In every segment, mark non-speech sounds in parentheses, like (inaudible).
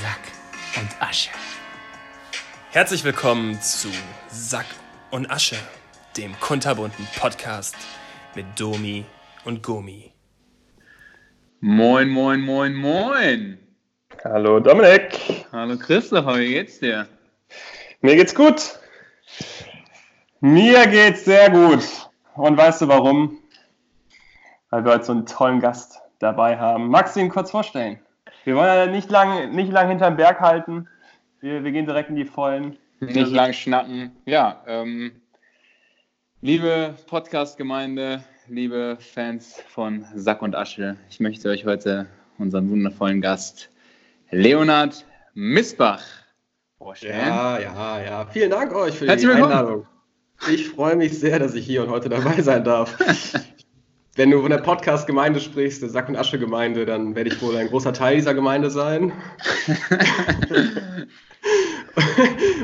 Sack und Asche. Herzlich willkommen zu Sack und Asche, dem kunterbunten Podcast mit Domi und Gomi. Moin, moin, moin, moin. Hallo Dominik. Hallo Christopher, wie geht's dir? Mir geht's gut. Mir geht's sehr gut. Und weißt du warum? Weil wir heute so einen tollen Gast dabei haben. Magst du ihn kurz vorstellen? Wir wollen ja nicht lang, nicht lang hinterm Berg halten. Wir, wir gehen direkt in die Vollen. Nicht lang schnacken. Ja, ähm, liebe Podcast-Gemeinde, liebe Fans von Sack und Asche, ich möchte euch heute unseren wundervollen Gast Leonard Missbach vorstellen. Ja, ja, ja. Vielen Dank euch für Herzlich die willkommen. Einladung. Ich freue mich sehr, dass ich hier und heute dabei sein darf. (laughs) Wenn du von der Podcast-Gemeinde sprichst, der Sack- und Asche-Gemeinde, dann werde ich wohl ein großer Teil dieser Gemeinde sein. (laughs)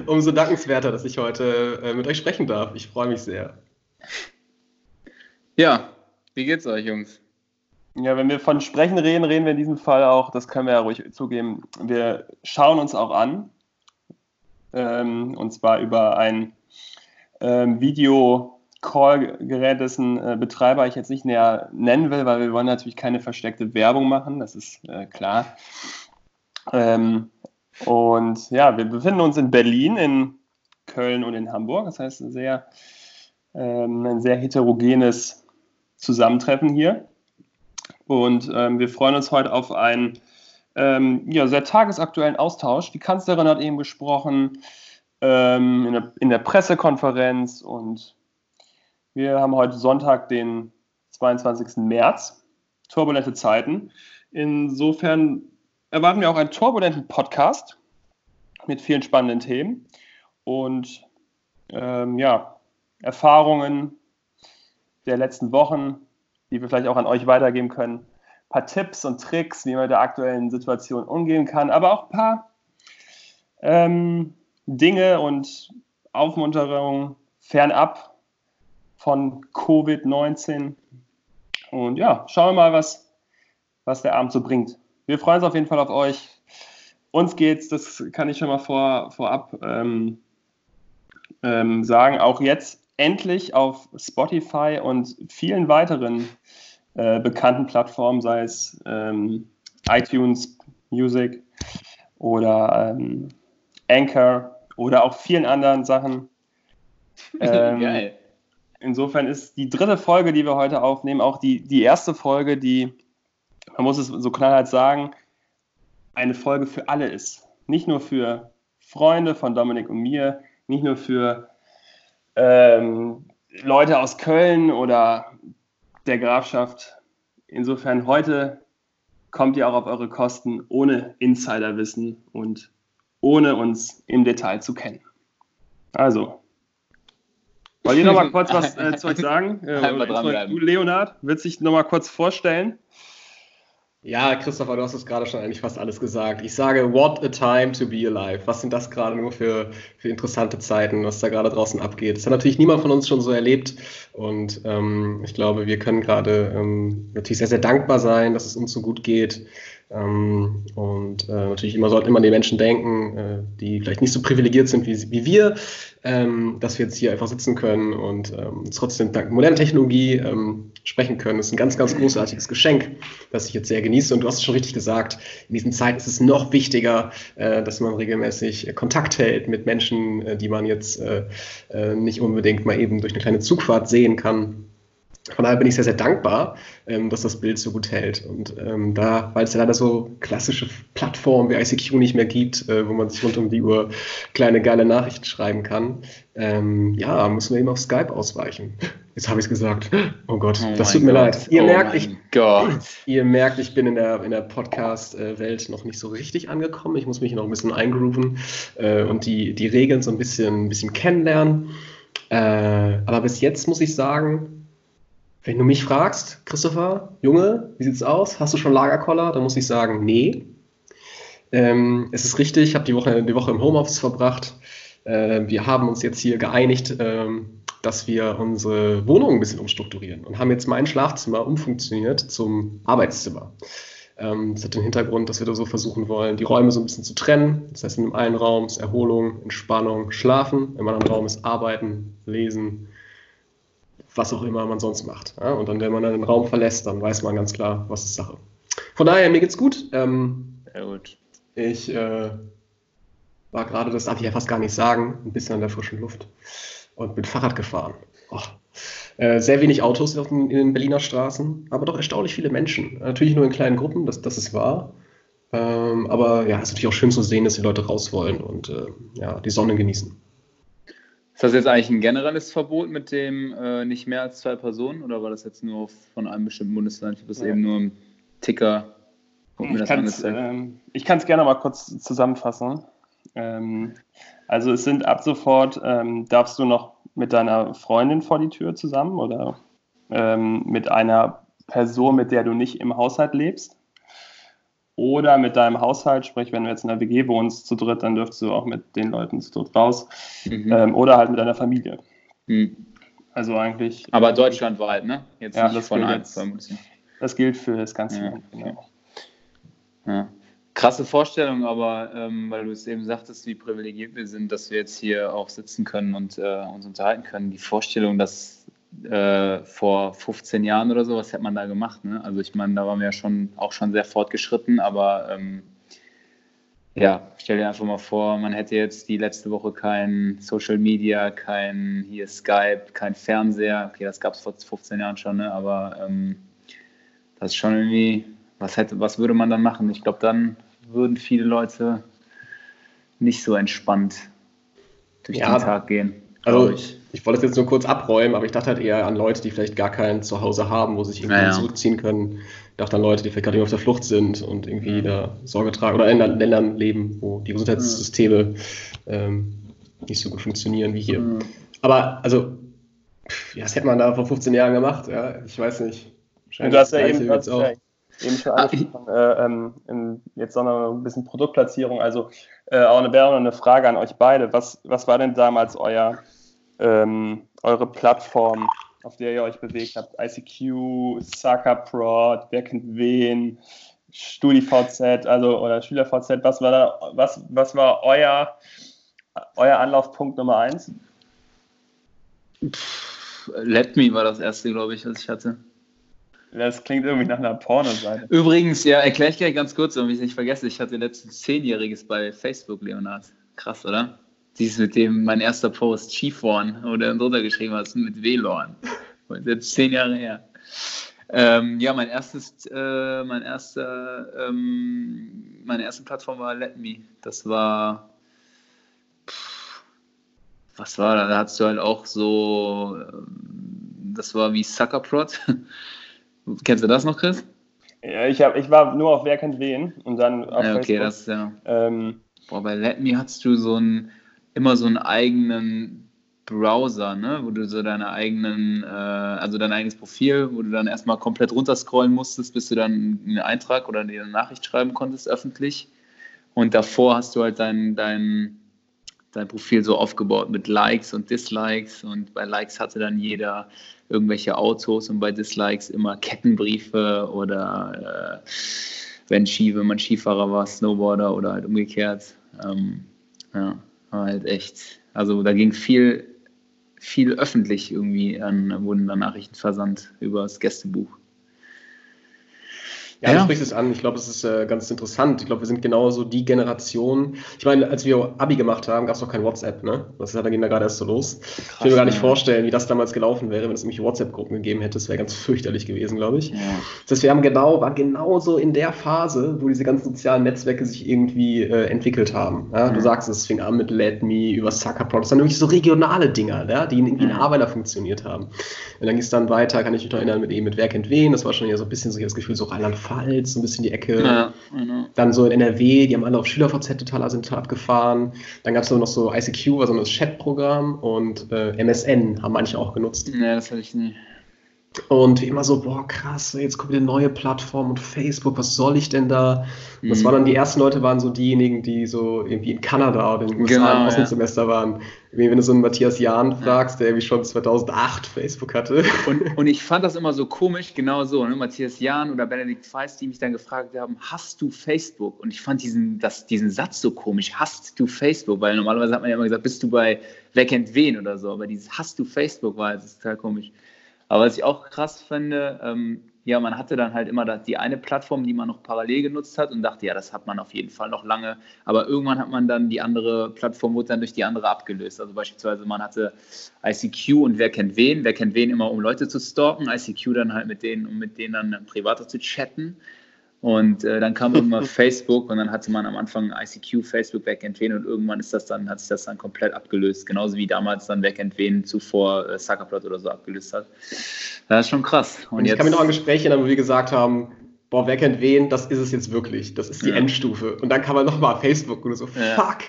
Umso dankenswerter, dass ich heute äh, mit euch sprechen darf. Ich freue mich sehr. Ja, wie geht's euch, Jungs? Ja, wenn wir von Sprechen reden, reden wir in diesem Fall auch, das können wir ja ruhig zugeben, wir schauen uns auch an. Ähm, und zwar über ein ähm, Video-Call-Gerät, dessen äh, Betreiber ich jetzt nicht näher nennen will, weil wir wollen natürlich keine versteckte Werbung machen, das ist äh, klar. Ähm, und ja, wir befinden uns in Berlin, in Köln und in Hamburg. Das heißt, ein sehr, ähm, ein sehr heterogenes Zusammentreffen hier. Und ähm, wir freuen uns heute auf einen ähm, ja, sehr tagesaktuellen Austausch. Die Kanzlerin hat eben gesprochen ähm, in, der, in der Pressekonferenz und wir haben heute Sonntag, den 22. März. Turbulente Zeiten. Insofern erwarten wir auch einen turbulenten Podcast mit vielen spannenden Themen und ähm, ja, Erfahrungen der letzten Wochen, die wir vielleicht auch an euch weitergeben können. Ein paar Tipps und Tricks, wie man mit der aktuellen Situation umgehen kann, aber auch ein paar ähm, Dinge und Aufmunterungen fernab von Covid-19. Und ja, schauen wir mal, was, was der Abend so bringt. Wir freuen uns auf jeden Fall auf euch. Uns geht's, das kann ich schon mal vor, vorab ähm, ähm, sagen, auch jetzt endlich auf Spotify und vielen weiteren äh, bekannten Plattformen, sei es ähm, iTunes Music oder ähm, Anchor oder auch vielen anderen Sachen. (laughs) Ähm, Geil. Insofern ist die dritte Folge, die wir heute aufnehmen, auch die, die erste Folge, die, man muss es so knallhart sagen, eine Folge für alle ist. Nicht nur für Freunde von Dominik und mir, nicht nur für ähm, Leute aus Köln oder der Grafschaft. Insofern heute kommt ihr auch auf eure Kosten ohne Insiderwissen und ohne uns im Detail zu kennen. Also, wollt ihr noch mal (laughs) kurz was äh, zu euch sagen? Äh, du, Leonard, willst dich noch mal kurz vorstellen? Ja, Christopher, du hast es gerade schon eigentlich fast alles gesagt. Ich sage, what a time to be alive. Was sind das gerade nur für, für interessante Zeiten, was da gerade draußen abgeht? Das hat natürlich niemand von uns schon so erlebt. Und ähm, ich glaube, wir können gerade ähm, natürlich sehr, sehr dankbar sein, dass es uns so gut geht. Ähm, und äh, natürlich immer sollten immer die Menschen denken, äh, die vielleicht nicht so privilegiert sind wie, wie wir, ähm, dass wir jetzt hier einfach sitzen können und ähm, trotzdem dank moderner Technologie ähm, sprechen können. Das ist ein ganz, ganz großartiges Geschenk, das ich jetzt sehr genieße. Und du hast es schon richtig gesagt, in diesen Zeiten ist es noch wichtiger, äh, dass man regelmäßig Kontakt hält mit Menschen, äh, die man jetzt äh, äh, nicht unbedingt mal eben durch eine kleine Zugfahrt sehen kann. Von daher bin ich sehr, sehr dankbar, ähm, dass das Bild so gut hält. Und ähm, da, weil es ja leider so klassische Plattformen wie ICQ nicht mehr gibt, äh, wo man sich rund um die Uhr kleine geile Nachrichten schreiben kann, ähm, ja, müssen wir eben auf Skype ausweichen. Jetzt habe ich es gesagt. Oh Gott, Oh das tut mir Gott. leid. Ihr oh merkt, ich, Gott. (clears throat) Ihr merkt, ich bin in der, in der Podcast-Welt noch nicht so richtig angekommen. Ich muss mich noch ein bisschen eingrooven äh, und die, die Regeln so ein bisschen, ein bisschen kennenlernen. Äh, aber bis jetzt muss ich sagen, wenn du mich fragst, Christopher, Junge, wie sieht's aus? Hast du schon Lagerkoller? Dann muss ich sagen, nee. Ähm, es ist richtig, ich habe die Woche, die Woche im Homeoffice verbracht. Äh, wir haben uns jetzt hier geeinigt, ähm, dass wir unsere Wohnung ein bisschen umstrukturieren und haben jetzt mein Schlafzimmer umfunktioniert zum Arbeitszimmer. Ähm, das hat den Hintergrund, dass wir da so versuchen wollen, die Räume so ein bisschen zu trennen. Das heißt, in dem einen Raum ist Erholung, Entspannung, Schlafen, im anderen Raum ist Arbeiten, Lesen, was auch immer man sonst macht. Ja? Und dann, wenn man dann den Raum verlässt, dann weiß man ganz klar, was ist Sache. Von daher, mir geht's gut. Ähm, Sehr gut. ich äh, war gerade, das darf ich ja fast gar nicht sagen, ein bisschen an der frischen Luft und bin Fahrrad gefahren. Oh. Äh, sehr wenig Autos auf den, in den Berliner Straßen, aber doch erstaunlich viele Menschen. Natürlich nur in kleinen Gruppen, das, das ist wahr. Ähm, aber ja, es ist natürlich auch schön zu sehen, dass die Leute raus wollen und äh, ja, die Sonne genießen. Ist das jetzt eigentlich ein generelles Verbot mit dem äh, nicht mehr als zwei Personen oder war das jetzt nur von einem bestimmten Bundesland? Ich habe das Ja. eben nur im Ticker. Ich kann es ähm, gerne mal kurz zusammenfassen. Ähm, also es sind ab sofort, ähm, darfst du noch mit deiner Freundin vor die Tür zusammen oder ähm, mit einer Person, mit der du nicht im Haushalt lebst. Oder mit deinem Haushalt, sprich, wenn du jetzt in einer WG wohnst zu dritt, dann dürftest du auch mit den Leuten zu dritt raus. Mhm. Ähm, oder halt mit deiner Familie. Mhm. Also eigentlich. Aber deutschlandweit, ne? Jetzt Ja, das von gilt ein, jetzt. zwei Bundesländern. Das gilt für das ganze Ja, Land. Genau. Ja. Krasse Vorstellung, aber ähm, weil du es eben sagtest, wie privilegiert wir sind, dass wir jetzt hier auch sitzen können und äh, uns unterhalten können. Die Vorstellung, dass äh, vor 15 Jahren oder so, was hätte man da gemacht? Ne? Also ich meine, da waren wir ja schon auch schon sehr fortgeschritten, aber ähm, ja, stell dir einfach mal vor, man hätte jetzt die letzte Woche kein Social Media, kein hier Skype, kein Fernseher. Okay, das gab es vor 15 Jahren schon, ne? aber ähm, das ist schon irgendwie, was hätte, was würde man dann machen? Ich glaube, dann würden viele Leute nicht so entspannt durch Ja, den Tag gehen. Also ich, ich wollte das jetzt nur kurz abräumen, aber ich dachte halt eher an Leute, die vielleicht gar kein Zuhause haben, wo sie sich irgendwie Ja, ja. zurückziehen können. Ich dachte an Leute, die vielleicht gerade auf der Flucht sind und irgendwie Mhm. da Sorge tragen oder in Ländern leben, wo die Gesundheitssysteme ähm, nicht so gut funktionieren wie hier. Mhm. Aber also, ja, das hätte man da vor 15 Jahren gemacht, ja, ich weiß nicht. Du hast ja eben, hast ja eben schon Ah, angesprochen, äh, ähm, in, jetzt noch ein bisschen Produktplatzierung. Also äh, auch eine, eine Frage an euch beide. Was, was war denn damals euer, ähm, eure Plattform, auf der ihr euch bewegt habt? ICQ, Suckerprod, wer kennt wen, StudiVZ, also oder SchülerVZ, was war da, was, was war euer, euer Anlaufpunkt Nummer eins? Let Me war das erste, glaube ich, was ich hatte. Das klingt irgendwie nach einer Pornoseite. Übrigens, ja, erkläre ich gleich ganz kurz, damit ich es nicht vergesse. Ich hatte letztens Zehnjähriges bei Facebook, Leonard. Krass, oder? Dieses mit dem, mein erster Post, wo du dann drunter geschrieben hast, mit WLAN. Ist jetzt zehn Jahre her. Ähm, ja, mein erstes, äh, mein erster, ähm, meine erste Plattform war Let Me. Das war, pff, was war da? Da hattest du halt auch so, ähm, das war wie Suckerprod. (laughs) Kennst du das noch, Chris? Ja, ich, hab, ich war nur auf Wer kennt wen und dann auf Ja, okay, Facebook. das ja. Ähm, Boah, bei Let Me hattest du so einen, immer so einen eigenen Browser, ne? wo du so deine eigenen, äh, also dein eigenes Profil, wo du dann erstmal komplett runterscrollen musstest, bis du dann einen Eintrag oder eine Nachricht schreiben konntest öffentlich. Und davor hast du halt dein, dein, dein Profil so aufgebaut mit Likes und Dislikes. Und bei Likes hatte dann jeder irgendwelche Autos und bei Dislikes immer Kettenbriefe oder äh, wenn, Ski, wenn man Skifahrer war, Snowboarder oder halt umgekehrt. Ähm, ja, war halt echt. Also da ging viel, viel öffentlich irgendwie an, wurden da Nachrichten versandt über das Gästebuch. Ja, du Ja. sprichst es an. Ich glaube, es ist äh, ganz interessant. Ich glaube, wir sind genauso die Generation. Ich meine, als wir Abi gemacht haben, gab es noch kein WhatsApp, ne? Das ist, da ging da gerade erst so los. ich will mir gar nicht ja. vorstellen, wie das damals gelaufen wäre, wenn es nämlich WhatsApp-Gruppen gegeben hätte. Das wäre ganz fürchterlich gewesen, glaube ich. Ja. Das heißt, wir haben genau, war genauso in der Phase, wo diese ganzen sozialen Netzwerke sich irgendwie äh, entwickelt haben. Ja? Du Mhm. sagst, es fing an mit Let Me, über Suckerprod. Das waren wirklich so regionale Dinger, ja? die irgendwie in Mhm. Arbeiter funktioniert haben. Und dann ging es dann weiter, kann ich mich noch erinnern, mit eben mit Wer kennt wen. Das war schon ja so ein bisschen so das Gefühl, so Rheinland-Pfalz, so ein bisschen die Ecke. Ja, genau. Dann so in NRW, die haben alle auf SchülerVZ total sind total abgefahren. Dann gab es noch so ICQ, war so ein Chatprogramm und äh, MSN haben manche auch genutzt. ja, das hatte ich nie. Und wie immer so, boah, krass, jetzt kommt eine neue Plattform und Facebook, was soll ich denn da? Und das Mhm. waren dann die ersten Leute, waren so diejenigen, die so irgendwie in Kanada oder in den USA Genau, im ja. Auslandssemester waren. Irgendwie, wenn du so einen Matthias Jahn fragst, der irgendwie schon 2008 Facebook hatte. Und, (laughs) und ich fand das immer so komisch, genau so, ne? Matthias Jahn oder Benedikt Feist, die mich dann gefragt haben, hast du Facebook? Und ich fand diesen, das, diesen Satz so komisch, hast du Facebook? Weil normalerweise hat man ja immer gesagt, bist du bei Wer kennt wen oder so, aber dieses hast du Facebook war jetzt total komisch. Aber was ich auch krass finde, ähm, ja, man hatte dann halt immer die eine Plattform, die man noch parallel genutzt hat und dachte, ja, das hat man auf jeden Fall noch lange. Aber irgendwann hat man dann die andere Plattform, wurde dann durch die andere abgelöst. Also beispielsweise man hatte ICQ und wer kennt wen, wer kennt wen immer, um Leute zu stalken, ICQ dann halt mit denen, um mit denen dann privater zu chatten. Und äh, dann kam irgendwann (laughs) Facebook und dann hatte man am Anfang ICQ, Facebook, wer kennt wen und irgendwann ist das dann, hat sich das dann komplett abgelöst. Genauso wie damals dann wer kennt wen zuvor äh, Suckerplot oder so abgelöst hat. Das ist schon krass. Und, Und ich jetzt, kann mich noch an Gespräche erinnern, wo wir gesagt haben, boah, wer kennt wen, das ist es jetzt wirklich. Das ist die Ja. Endstufe. Und dann kam man nochmal Facebook und so, Ja. fuck.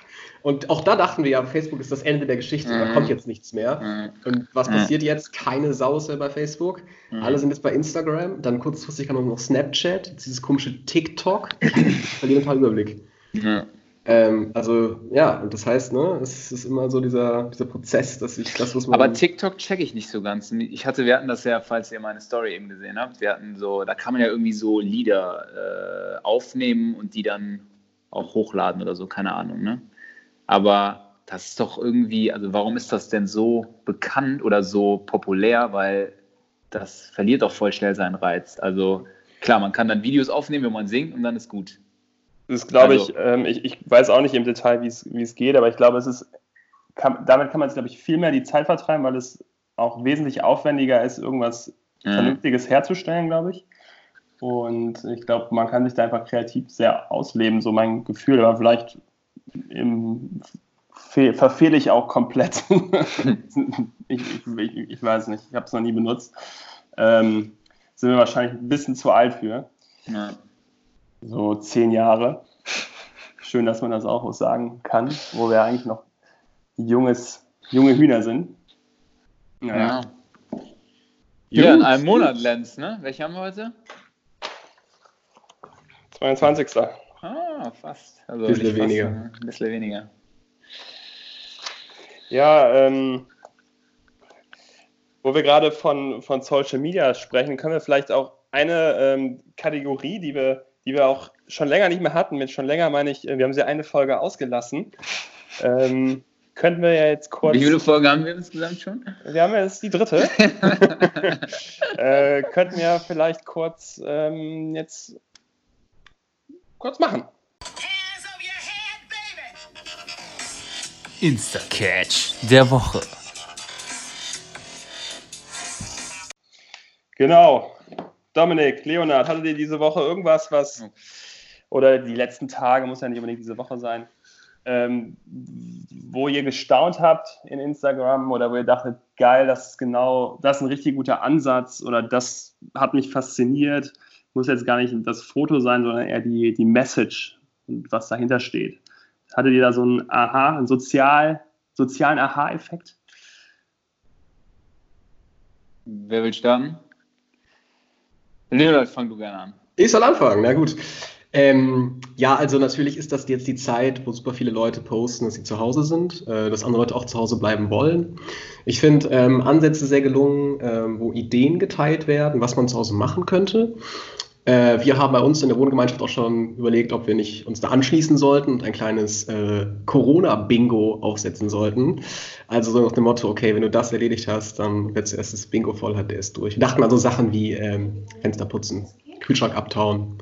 Und auch da dachten wir ja, Facebook ist das Ende der Geschichte, da Mhm. kommt jetzt nichts mehr. äh, Und was Mhm. passiert jetzt? Keine Sau ist mehr bei Facebook. Mhm. Alle sind jetzt bei Instagram. Dann kurzfristig kam noch Snapchat, dieses komische TikTok. (laughs) Ich verliere total Überblick. ja. Ähm, also, ja, und das heißt, ne, es ist immer so dieser, dieser Prozess, dass ich das, was man. Aber TikTok checke ich nicht so ganz. Ich hatte, wir hatten das ja, falls ihr meine Story eben gesehen habt, wir hatten so, da kann man ja irgendwie so Lieder äh, aufnehmen und die dann auch hochladen oder so, keine Ahnung, ne? Aber das ist doch irgendwie, also warum ist das denn so bekannt oder so populär? Weil das verliert doch voll schnell seinen Reiz. Also klar, man kann dann Videos aufnehmen, wenn man singt und dann ist gut. Das glaube Also- ich, ähm, ich, ich weiß auch nicht im Detail, wie es geht, aber ich glaube, es ist, kann, damit kann man sich, glaube ich, viel mehr die Zeit vertreiben, weil es auch wesentlich aufwendiger ist, irgendwas Ja. Vernünftiges herzustellen, glaube ich. Und ich glaube, man kann sich da einfach kreativ sehr ausleben, so mein Gefühl, aber vielleicht im, fe verfehle ich auch komplett. (laughs) ich, ich, ich, weiß nicht, ich habe es noch nie benutzt. Ähm, sind wir wahrscheinlich ein bisschen zu alt für Ja. so zehn Jahre. Schön, dass man das auch sagen kann, wo wir eigentlich noch junges, junge Hühner sind. Ja. Ja, in einem Monat, Lenz, ne? Welche haben wir heute? 22. Ah, fast. Also Bisschen nicht fast, weniger. Ein bisschen weniger. Ja, ähm, wo wir gerade von, von Social Media sprechen, können wir vielleicht auch eine ähm, Kategorie, die wir, die wir auch schon länger nicht mehr hatten, mit schon länger meine ich, äh, wir haben sie eine Folge ausgelassen, ähm, könnten wir ja jetzt kurz. Wie viele Folgen haben wir insgesamt schon? Wir haben ja jetzt die dritte. (laughs) äh, könnten wir vielleicht kurz ähm, jetzt kurz machen. Insta-Catch der Woche. Genau. Dominik, Leonard, hattet ihr diese Woche irgendwas, was, oder die letzten Tage, muss ja nicht unbedingt diese Woche sein, ähm, wo ihr gestaunt habt in Instagram oder wo ihr dachtet, geil, das ist genau, das ist ein richtig guter Ansatz oder das hat mich fasziniert. Muss jetzt gar nicht das Foto sein, sondern eher die, die Message und was dahinter steht. Hattet ihr da so einen Aha, einen sozial, sozialen Aha-Effekt? Wer will starten? Leonard, fang du gerne an. Ich soll anfangen, na gut. Ähm, ja, also natürlich ist das jetzt die Zeit, wo super viele Leute posten, dass sie zu Hause sind, äh, dass andere Leute auch zu Hause bleiben wollen. Ich finde ähm, Ansätze sehr gelungen, ähm, wo Ideen geteilt werden, was man zu Hause machen könnte. Äh, wir haben bei uns in der Wohngemeinschaft auch schon überlegt, ob wir nicht uns da anschließen sollten und ein kleines äh, Corona-Bingo aufsetzen sollten. Also so nach dem Motto, okay, wenn du das erledigt hast, dann wird zuerst das Bingo voll, hat der ist durch. Wir dachten an so Sachen wie ähm, Fenster putzen, Kühlschrank abtauen,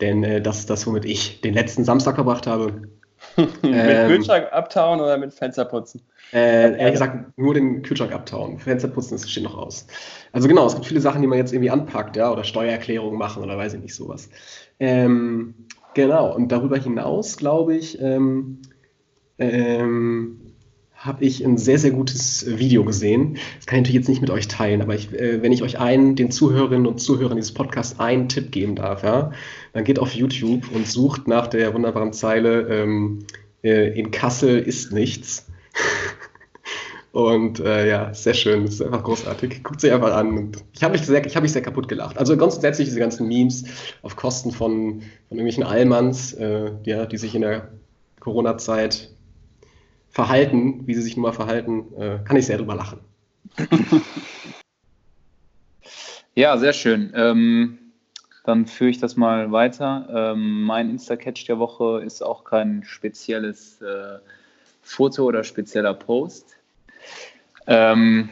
denn äh, das ist das, womit ich den letzten Samstag verbracht habe. Mit Ähm. Kühlschrank abtauen oder mit Fenster putzen? Äh, ehrlich gesagt, nur den Kühlschrank abtauen. Fenster putzen, das steht noch aus. Also genau, es gibt viele Sachen, die man jetzt irgendwie anpackt, ja, oder Steuererklärungen machen oder weiß ich nicht, sowas. Ähm, genau, und darüber hinaus, glaube ich, ähm, ähm, habe ich ein sehr, sehr gutes Video gesehen. Das kann ich natürlich jetzt nicht mit euch teilen, aber ich, äh, wenn ich euch einen, den Zuhörerinnen und Zuhörern dieses Podcasts einen Tipp geben darf, ja, dann geht auf YouTube und sucht nach der wunderbaren Zeile ähm, äh, in Kassel ist nichts. (laughs) Und äh, ja, sehr schön, das ist einfach großartig. Guckt sich einfach an. Ich habe mich, sehr, ich hab mich sehr kaputt gelacht. Also grundsätzlich diese ganzen Memes auf Kosten von, von irgendwelchen Allmanns, äh, ja, die sich in der Corona-Zeit verhalten, wie sie sich nun mal verhalten, äh, kann ich sehr drüber lachen. (laughs) Ja, sehr schön. Ähm, dann führe ich das mal weiter. Ähm, mein Insta-Catch der Woche ist auch kein spezielles äh, Foto oder spezieller Post. Ähm,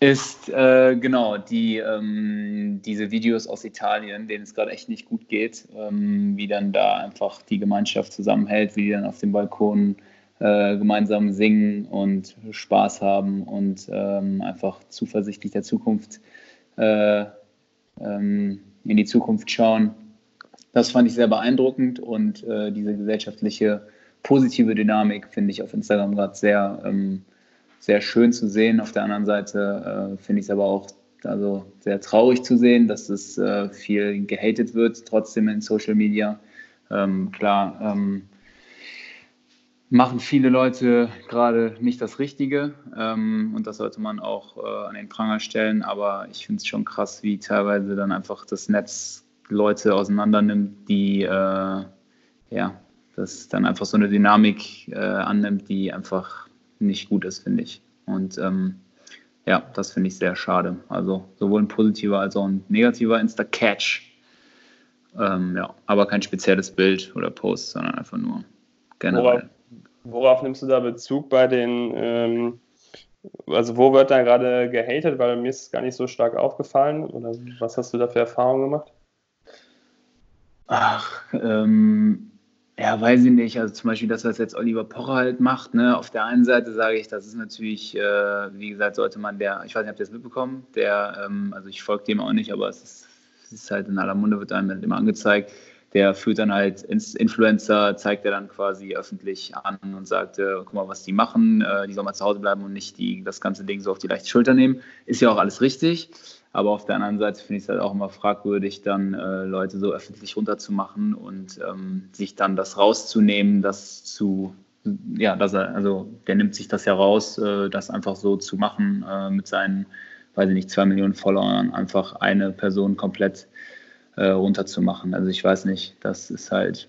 ist äh, genau die, ähm, diese Videos aus Italien, denen es gerade echt nicht gut geht, ähm, wie dann da einfach die Gemeinschaft zusammenhält, wie die dann auf dem Balkon äh, gemeinsam singen und Spaß haben und ähm, einfach zuversichtlich der Zukunft äh, ähm, in die Zukunft schauen. Das fand ich sehr beeindruckend und äh, diese gesellschaftliche positive Dynamik finde ich auf Instagram gerade sehr, ähm, sehr schön zu sehen. Auf der anderen Seite äh, finde ich es aber auch also sehr traurig zu sehen, dass es äh, viel gehatet wird, trotzdem in Social Media. Ähm, klar, ähm, machen viele Leute gerade nicht das Richtige ähm, und das sollte man auch äh, an den Pranger stellen, aber ich finde es schon krass, wie teilweise dann einfach das Netz Leute auseinander nimmt, die äh, ja, das dann einfach so eine Dynamik äh, annimmt, die einfach nicht gut ist, finde ich. Und ähm, ja, das finde ich sehr schade. Also sowohl ein positiver als auch ein negativer Insta-Catch. Ähm, ja, aber kein spezielles Bild oder Post, sondern einfach nur generell. Worauf, worauf nimmst du da Bezug bei den, ähm, also wo wird da gerade gehatet? Weil mir ist es gar nicht so stark aufgefallen. Oder was hast du da für Erfahrungen gemacht? Ach, ähm, ja, weiß ich nicht. Also zum Beispiel das, was jetzt Oliver Pocher halt macht. Ne? Auf der einen Seite sage ich, das ist natürlich, äh, wie gesagt, sollte man der, ich weiß nicht, habt ihr das mitbekommen? Der, ähm, also ich folge dem auch nicht, aber es ist, es ist halt in aller Munde, wird einem halt immer angezeigt. Der führt dann halt Influencer, zeigt er dann quasi öffentlich an und sagt, äh, guck mal, was die machen, äh, die sollen mal zu Hause bleiben und nicht die, das ganze Ding so auf die leichte Schulter nehmen. Ist ja auch alles richtig. Aber auf der anderen Seite finde ich es halt auch immer fragwürdig, dann äh, Leute so öffentlich runterzumachen und ähm, sich dann das rauszunehmen, das zu, ja, dass er, also der nimmt sich das ja raus, äh, das einfach so zu machen äh, mit seinen, weiß ich nicht, zwei Millionen Followern, einfach eine Person komplett äh, runterzumachen. Also ich weiß nicht, das ist halt,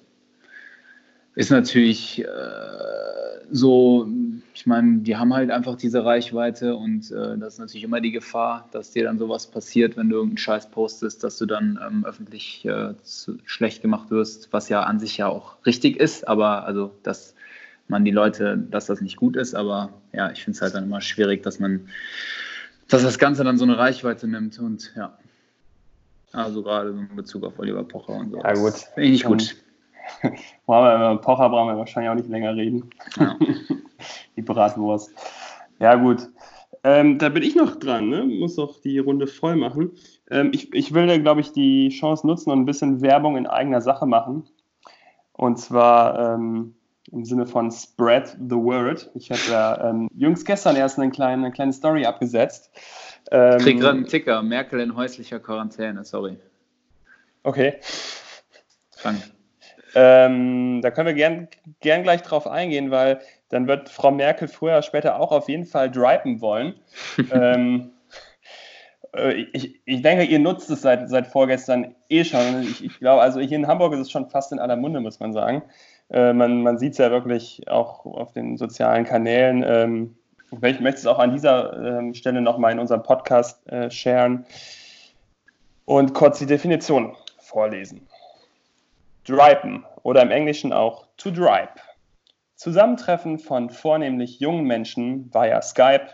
ist natürlich äh, so, ich meine, die haben halt einfach diese Reichweite und äh, das ist natürlich immer die Gefahr, dass dir dann sowas passiert, wenn du irgendeinen Scheiß postest, dass du dann ähm, öffentlich äh, zu, schlecht gemacht wirst, was ja an sich ja auch richtig ist, aber also, dass man die Leute, dass das nicht gut ist, aber ja, ich finde es halt dann immer schwierig, dass man, dass das Ganze dann so eine Reichweite nimmt und ja. Also gerade in Bezug auf Oliver Pocher und so. Ja, gut. Finde ich nicht gut. (laughs) Brauchen wir, Pocher brauchen wir wahrscheinlich auch nicht länger reden. Ja. (laughs) die Bratwurst. Ja, gut. Ähm, da bin ich noch dran, ne? muss noch die Runde voll machen. Ähm, ich, ich will, glaube ich, die Chance nutzen und ein bisschen Werbung in eigener Sache machen. Und zwar ähm, im Sinne von Spread the Word. Ich habe ja ähm, jüngst gestern erst eine kleine, eine kleine Story abgesetzt. Ähm, Krieg gerade einen Ticker. Merkel in häuslicher Quarantäne, sorry. okay. Krank. Ähm, da können wir gern, gern gleich drauf eingehen, weil dann wird Frau Merkel früher oder später auch auf jeden Fall dripen wollen. (laughs) ähm, äh, ich, ich denke, ihr nutzt es seit, seit vorgestern eh schon. Ich, ich glaube, also hier in Hamburg ist es schon fast in aller Munde, muss man sagen. Äh, man man sieht es ja wirklich auch auf den sozialen Kanälen. Ähm, ich möchte es auch an dieser ähm, Stelle nochmal in unserem Podcast äh, sharen und kurz die Definition vorlesen. Dripen oder im Englischen auch to dripe. Zusammentreffen von vornehmlich jungen Menschen via Skype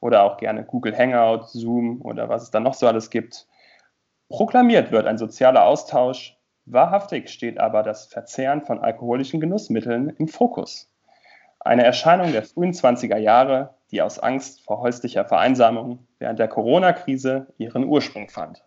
oder auch gerne Google Hangout, Zoom oder was es da noch so alles gibt. Proklamiert wird ein sozialer Austausch, wahrhaftig steht aber das Verzehren von alkoholischen Genussmitteln im Fokus. Eine Erscheinung der frühen 20er Jahre, die aus Angst vor häuslicher Vereinsamung während der Corona-Krise ihren Ursprung fand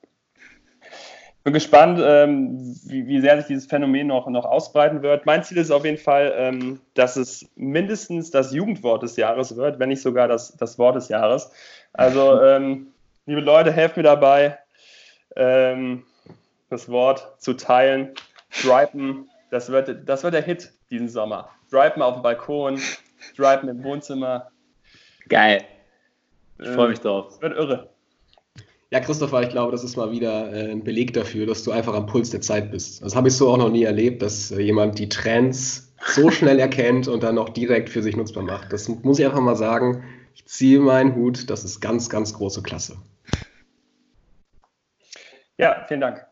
bin gespannt, ähm, wie, wie, sehr sich dieses Phänomen noch, noch ausbreiten wird. Mein Ziel ist auf jeden Fall, ähm, dass es mindestens das Jugendwort des Jahres wird, wenn nicht sogar das, das Wort des Jahres. Also, ähm, liebe Leute, helft mir dabei, ähm, das Wort zu teilen. Dripen, das wird, das wird der Hit diesen Sommer. Dripen auf dem Balkon, Dripen im Wohnzimmer. Geil. Ich Äh, freue mich drauf. Wird irre. Ja, Christopher, ich glaube, das ist mal wieder äh, ein Beleg dafür, dass du einfach am Puls der Zeit bist. Das habe ich so auch noch nie erlebt, dass äh, jemand die Trends so (laughs) schnell erkennt und dann auch direkt für sich nutzbar macht. Das muss ich einfach mal sagen. Ich ziehe meinen Hut, das ist ganz, ganz große Klasse. Ja, vielen Dank.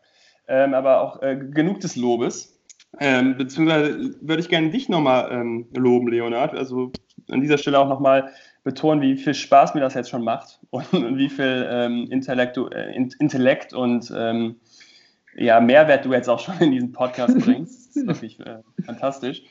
Ähm, aber auch äh, genug des Lobes. Ähm, beziehungsweise würde ich gerne dich nochmal ähm, loben, Leonard. Also an dieser Stelle auch nochmal betonen, wie viel Spaß mir das jetzt schon macht (laughs) und, und wie viel ähm, Intellektu äh, In- Intellekt und ähm, ja, Mehrwert du jetzt auch schon in diesen Podcast bringst. Das ist wirklich äh, fantastisch.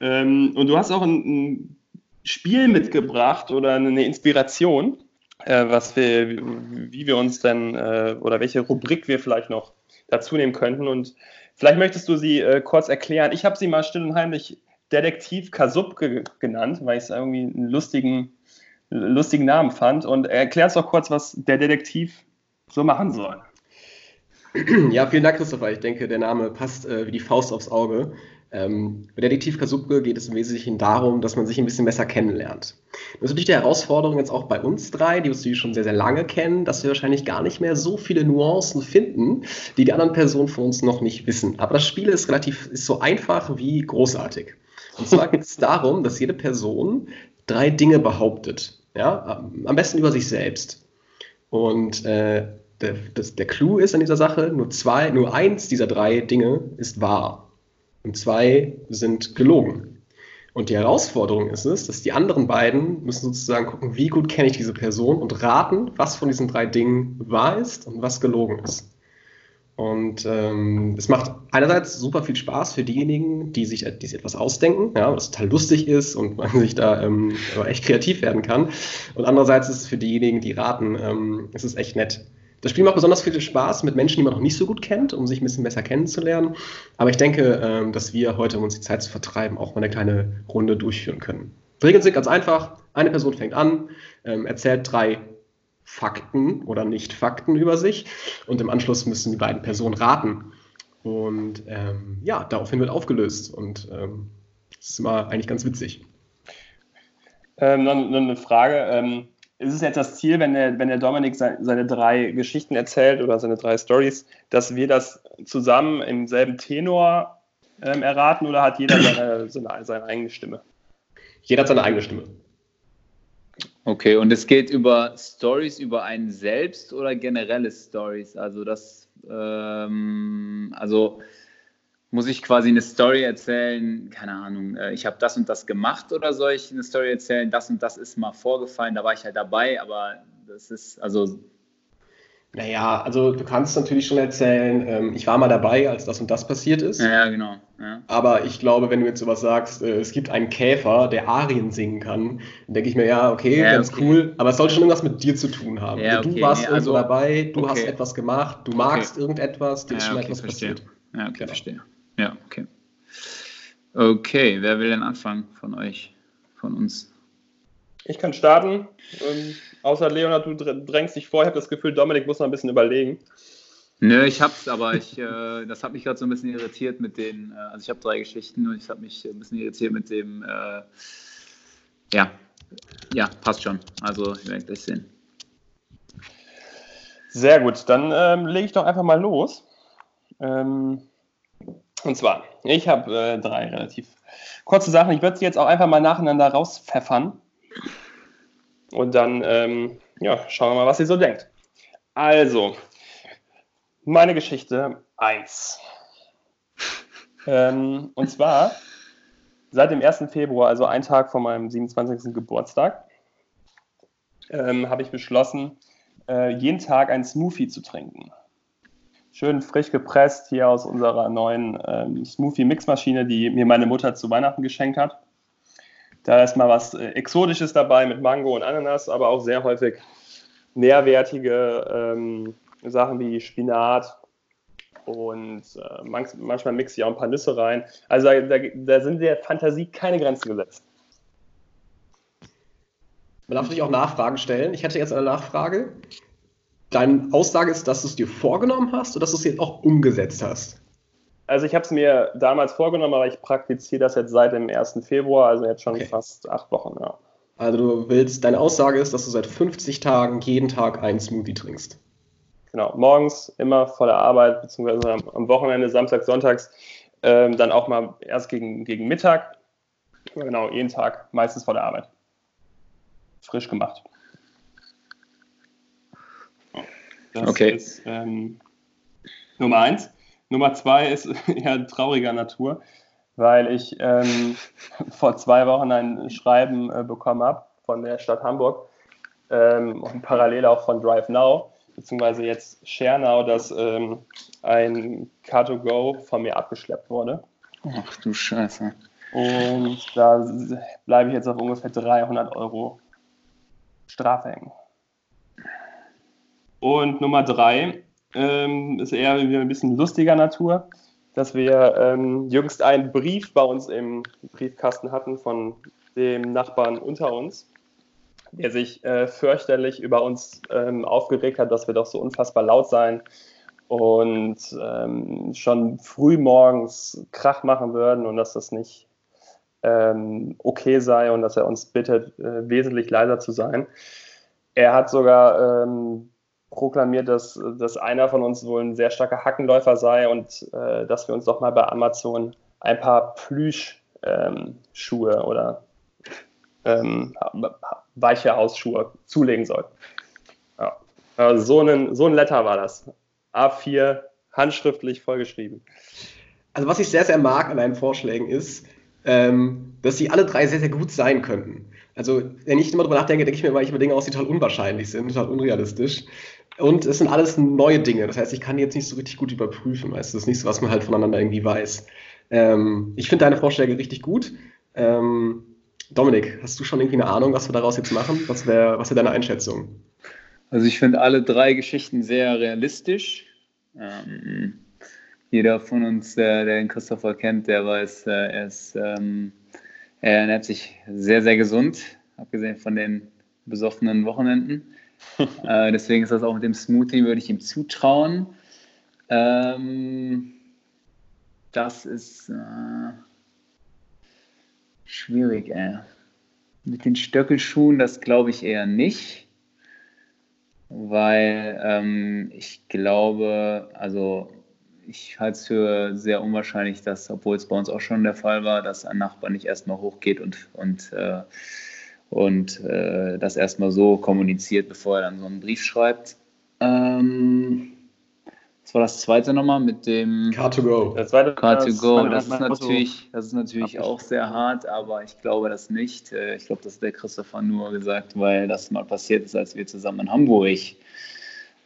Ähm, und du hast auch ein, ein Spiel mitgebracht oder eine Inspiration, äh, was wir, wie, wie wir uns denn äh, oder welche Rubrik wir vielleicht noch dazu nehmen könnten. Und vielleicht möchtest du sie äh, kurz erklären. Ich habe sie mal still und heimlich Detektiv Kasubke genannt, weil ich es irgendwie einen lustigen, lustigen Namen fand. Und erklär uns doch kurz, was der Detektiv so machen soll. Ja, vielen Dank, Christopher. Ich denke, der Name passt äh, wie die Faust aufs Auge. Ähm, bei Detektiv Kasubke geht es im Wesentlichen darum, dass man sich ein bisschen besser kennenlernt. Das ist natürlich die Herausforderung jetzt auch bei uns drei, die uns schon sehr, sehr lange kennen, dass wir wahrscheinlich gar nicht mehr so viele Nuancen finden, die die anderen Personen von uns noch nicht wissen. Aber das Spiel ist relativ, ist so einfach wie großartig. Und zwar geht es darum, dass jede Person drei Dinge behauptet. Ja, am besten über sich selbst. Und äh, der, das, der Clou ist an dieser Sache, nur zwei, nur eins dieser drei Dinge ist wahr. Und zwei sind gelogen. Und die Herausforderung ist es, dass die anderen beiden müssen sozusagen gucken, wie gut kenne ich diese Person und raten, was von diesen drei Dingen wahr ist und was gelogen ist. Und ähm, es macht einerseits super viel Spaß für diejenigen, die sich, die sich etwas ausdenken, ja, was total lustig ist und man sich da ähm, echt kreativ werden kann. Und andererseits ist es für diejenigen, die raten, ähm, es ist echt nett. Das Spiel macht besonders viel Spaß mit Menschen, die man noch nicht so gut kennt, um sich ein bisschen besser kennenzulernen. Aber ich denke, ähm, dass wir heute, um uns die Zeit zu vertreiben, auch mal eine kleine Runde durchführen können. Die Regeln sind ganz einfach. Eine Person fängt an, ähm, erzählt drei Fakten oder Nicht-Fakten über sich und im Anschluss müssen die beiden Personen raten. Und ähm, ja, daraufhin wird aufgelöst und ähm, das ist immer eigentlich ganz witzig. Ähm, noch, eine Frage. Ähm, ist es jetzt das Ziel, wenn der, wenn der Dominik se seine drei Geschichten erzählt oder seine drei Stories, dass wir das zusammen im selben Tenor ähm, erraten oder hat jeder seine, seine, seine eigene Stimme? Jeder hat seine eigene Stimme. Okay, und es geht über Stories über einen selbst oder generelle Stories? Also das, ähm, also muss ich quasi eine Story erzählen, keine Ahnung, äh, ich habe das und das gemacht oder soll ich eine Story erzählen, das und das ist mal vorgefallen, da war ich halt dabei, aber das ist, also Naja, also du kannst natürlich schon erzählen, ähm, ich war mal dabei, als das und das passiert ist. ja, genau. Ja. Aber ich glaube, wenn du jetzt sowas sagst, äh, es gibt einen Käfer, der Arien singen kann, dann denke ich mir, ja, okay, Ja, ganz okay. cool, aber es sollte schon irgendwas mit dir zu tun haben. Ja, okay, du warst nee, irgendwo also- dabei, du okay. hast etwas gemacht, du magst irgendetwas, dir ist Ja, schon okay, etwas verstehe. passiert. Ja, okay, Genau. verstehe. Ja, okay. Okay, wer will denn anfangen von euch, von uns? Ich kann starten. Ähm, außer Leonard, du dr- drängst dich vor. Ich habe das Gefühl, Dominik muss noch ein bisschen überlegen. Nö, ich hab's, aber ich, äh, das hat mich gerade so ein bisschen irritiert mit den, äh, also ich habe drei Geschichten und ich habe mich ein bisschen irritiert mit dem, äh, ja, ja, passt schon. Also, ich werde gleich sehen. Sehr gut, dann ähm, lege ich doch einfach mal los. Ähm, und zwar, ich habe äh, drei relativ kurze Sachen. Ich würde sie jetzt auch einfach mal nacheinander rauspfeffern. Und dann ähm, ja, schauen wir mal, was ihr so denkt. Also, meine Geschichte 1. Ähm, und zwar seit dem 1. Februar, also ein Tag vor meinem 27. Geburtstag, ähm, habe ich beschlossen, äh, jeden Tag einen Smoothie zu trinken. Schön frisch gepresst hier aus unserer neuen ähm, Smoothie-Mixmaschine, die mir meine Mutter zu Weihnachten geschenkt hat. Da ist mal was äh, Exotisches dabei mit Mango und Ananas, aber auch sehr häufig nährwertige ähm, Sachen wie Spinat und äh, manch, manchmal mixe ich auch ein paar Nüsse rein. Also da, da, da sind der Fantasie keine Grenzen gesetzt. Man darf natürlich auch Nachfragen stellen. Ich hätte jetzt eine Nachfrage. Deine Aussage ist, dass du es dir vorgenommen hast oder dass du es jetzt auch umgesetzt hast? Also ich habe es mir damals vorgenommen, aber ich praktiziere das jetzt seit dem 1. Februar, also jetzt schon Okay. fast acht Wochen. Ja. Also du willst, deine Aussage ist, dass du seit 50 Tagen jeden Tag einen Smoothie trinkst. Genau, morgens immer vor der Arbeit, beziehungsweise am, Wochenende, Samstag, Sonntags, ähm, dann auch mal erst gegen, gegen Mittag. Genau, jeden Tag, meistens vor der Arbeit. Frisch gemacht. Das Okay. ist ähm, Nummer eins. Nummer zwei ist (laughs) eher trauriger Natur, weil ich ähm, (laughs) vor zwei Wochen ein Schreiben äh, bekommen habe von der Stadt Hamburg ähm, und parallel auch von Drive Now, beziehungsweise jetzt ShareNow, dass ähm, ein Car2Go von mir abgeschleppt wurde. Ach du Scheiße. Und da bleibe ich jetzt auf ungefähr 300 Euro Strafe hängen. Und Nummer drei ähm, ist eher ein bisschen lustiger Natur, dass wir ähm, jüngst einen Brief bei uns im Briefkasten hatten von dem Nachbarn unter uns, der sich äh, fürchterlich über uns ähm, aufgeregt hat, dass wir doch so unfassbar laut seien und ähm, schon früh morgens Krach machen würden und dass das nicht ähm, okay sei und dass er uns bittet, äh, wesentlich leiser zu sein. Er hat sogar ähm, proklamiert, dass, dass einer von uns wohl ein sehr starker Hackenläufer sei und äh, dass wir uns doch mal bei Amazon ein paar Plüschschuhe oder ähm, weiche Hausschuhe zulegen sollten. Ja. Also so, ein, so ein Letter war das. A4, handschriftlich vollgeschrieben. Also was ich sehr, sehr mag an deinen Vorschlägen ist, ähm, dass sie alle drei sehr, sehr gut sein könnten. Also wenn ich immer drüber nachdenke, denke ich mir manchmal Dinge aus, die total unwahrscheinlich sind, total unrealistisch. Und es sind alles neue Dinge. Das heißt, ich kann die jetzt nicht so richtig gut überprüfen. Weißt das ist nicht so, was man halt voneinander irgendwie weiß. Ähm, ich finde deine Vorschläge richtig gut. Ähm, Dominik, hast du schon irgendwie eine Ahnung, was wir daraus jetzt machen? Was wäre was wär deine Einschätzung? Also ich finde alle drei Geschichten sehr realistisch. Ähm, jeder von uns, der, der den Christopher kennt, der weiß, äh, er, ist, ähm, er ernährt sich sehr, sehr gesund, abgesehen von den besoffenen Wochenenden. Äh, deswegen ist das auch mit dem Smoothie, würde ich ihm zutrauen. Ähm, das ist äh, schwierig, ey. Mit den Stöckelschuhen, das glaube ich eher nicht weil ähm, ich glaube, also ich halte es für sehr unwahrscheinlich, dass, obwohl es bei uns auch schon der Fall war, dass ein Nachbar nicht erstmal hochgeht und, und, äh, und äh, das erstmal so kommuniziert, bevor er dann so einen Brief schreibt. Ähm, was war das zweite nochmal mit dem Car2Go. Das zweite Car2Go? das- Das ist natürlich, das ist natürlich auch sehr hart, aber ich glaube das nicht. Äh, Ich glaube, das hat der Christopher nur gesagt, weil das mal passiert ist, als wir zusammen in Hamburg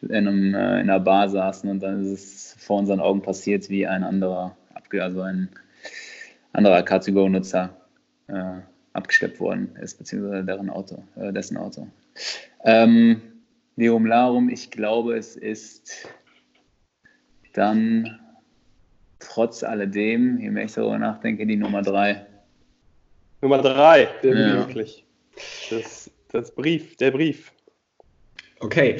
in, einem, äh, in einer Bar saßen und dann ist es vor unseren Augen passiert, wie ein anderer, also ein anderer Car2Go-Nutzer äh, abgeschleppt worden ist, beziehungsweise deren Auto, äh, dessen Auto. Ähm, Leum Larum, ich glaube, es ist dann trotz alledem, je mehr ich darüber nachdenke, die Nummer drei. Nummer drei, Ja. wirklich. Das, das Brief, der Brief. Okay.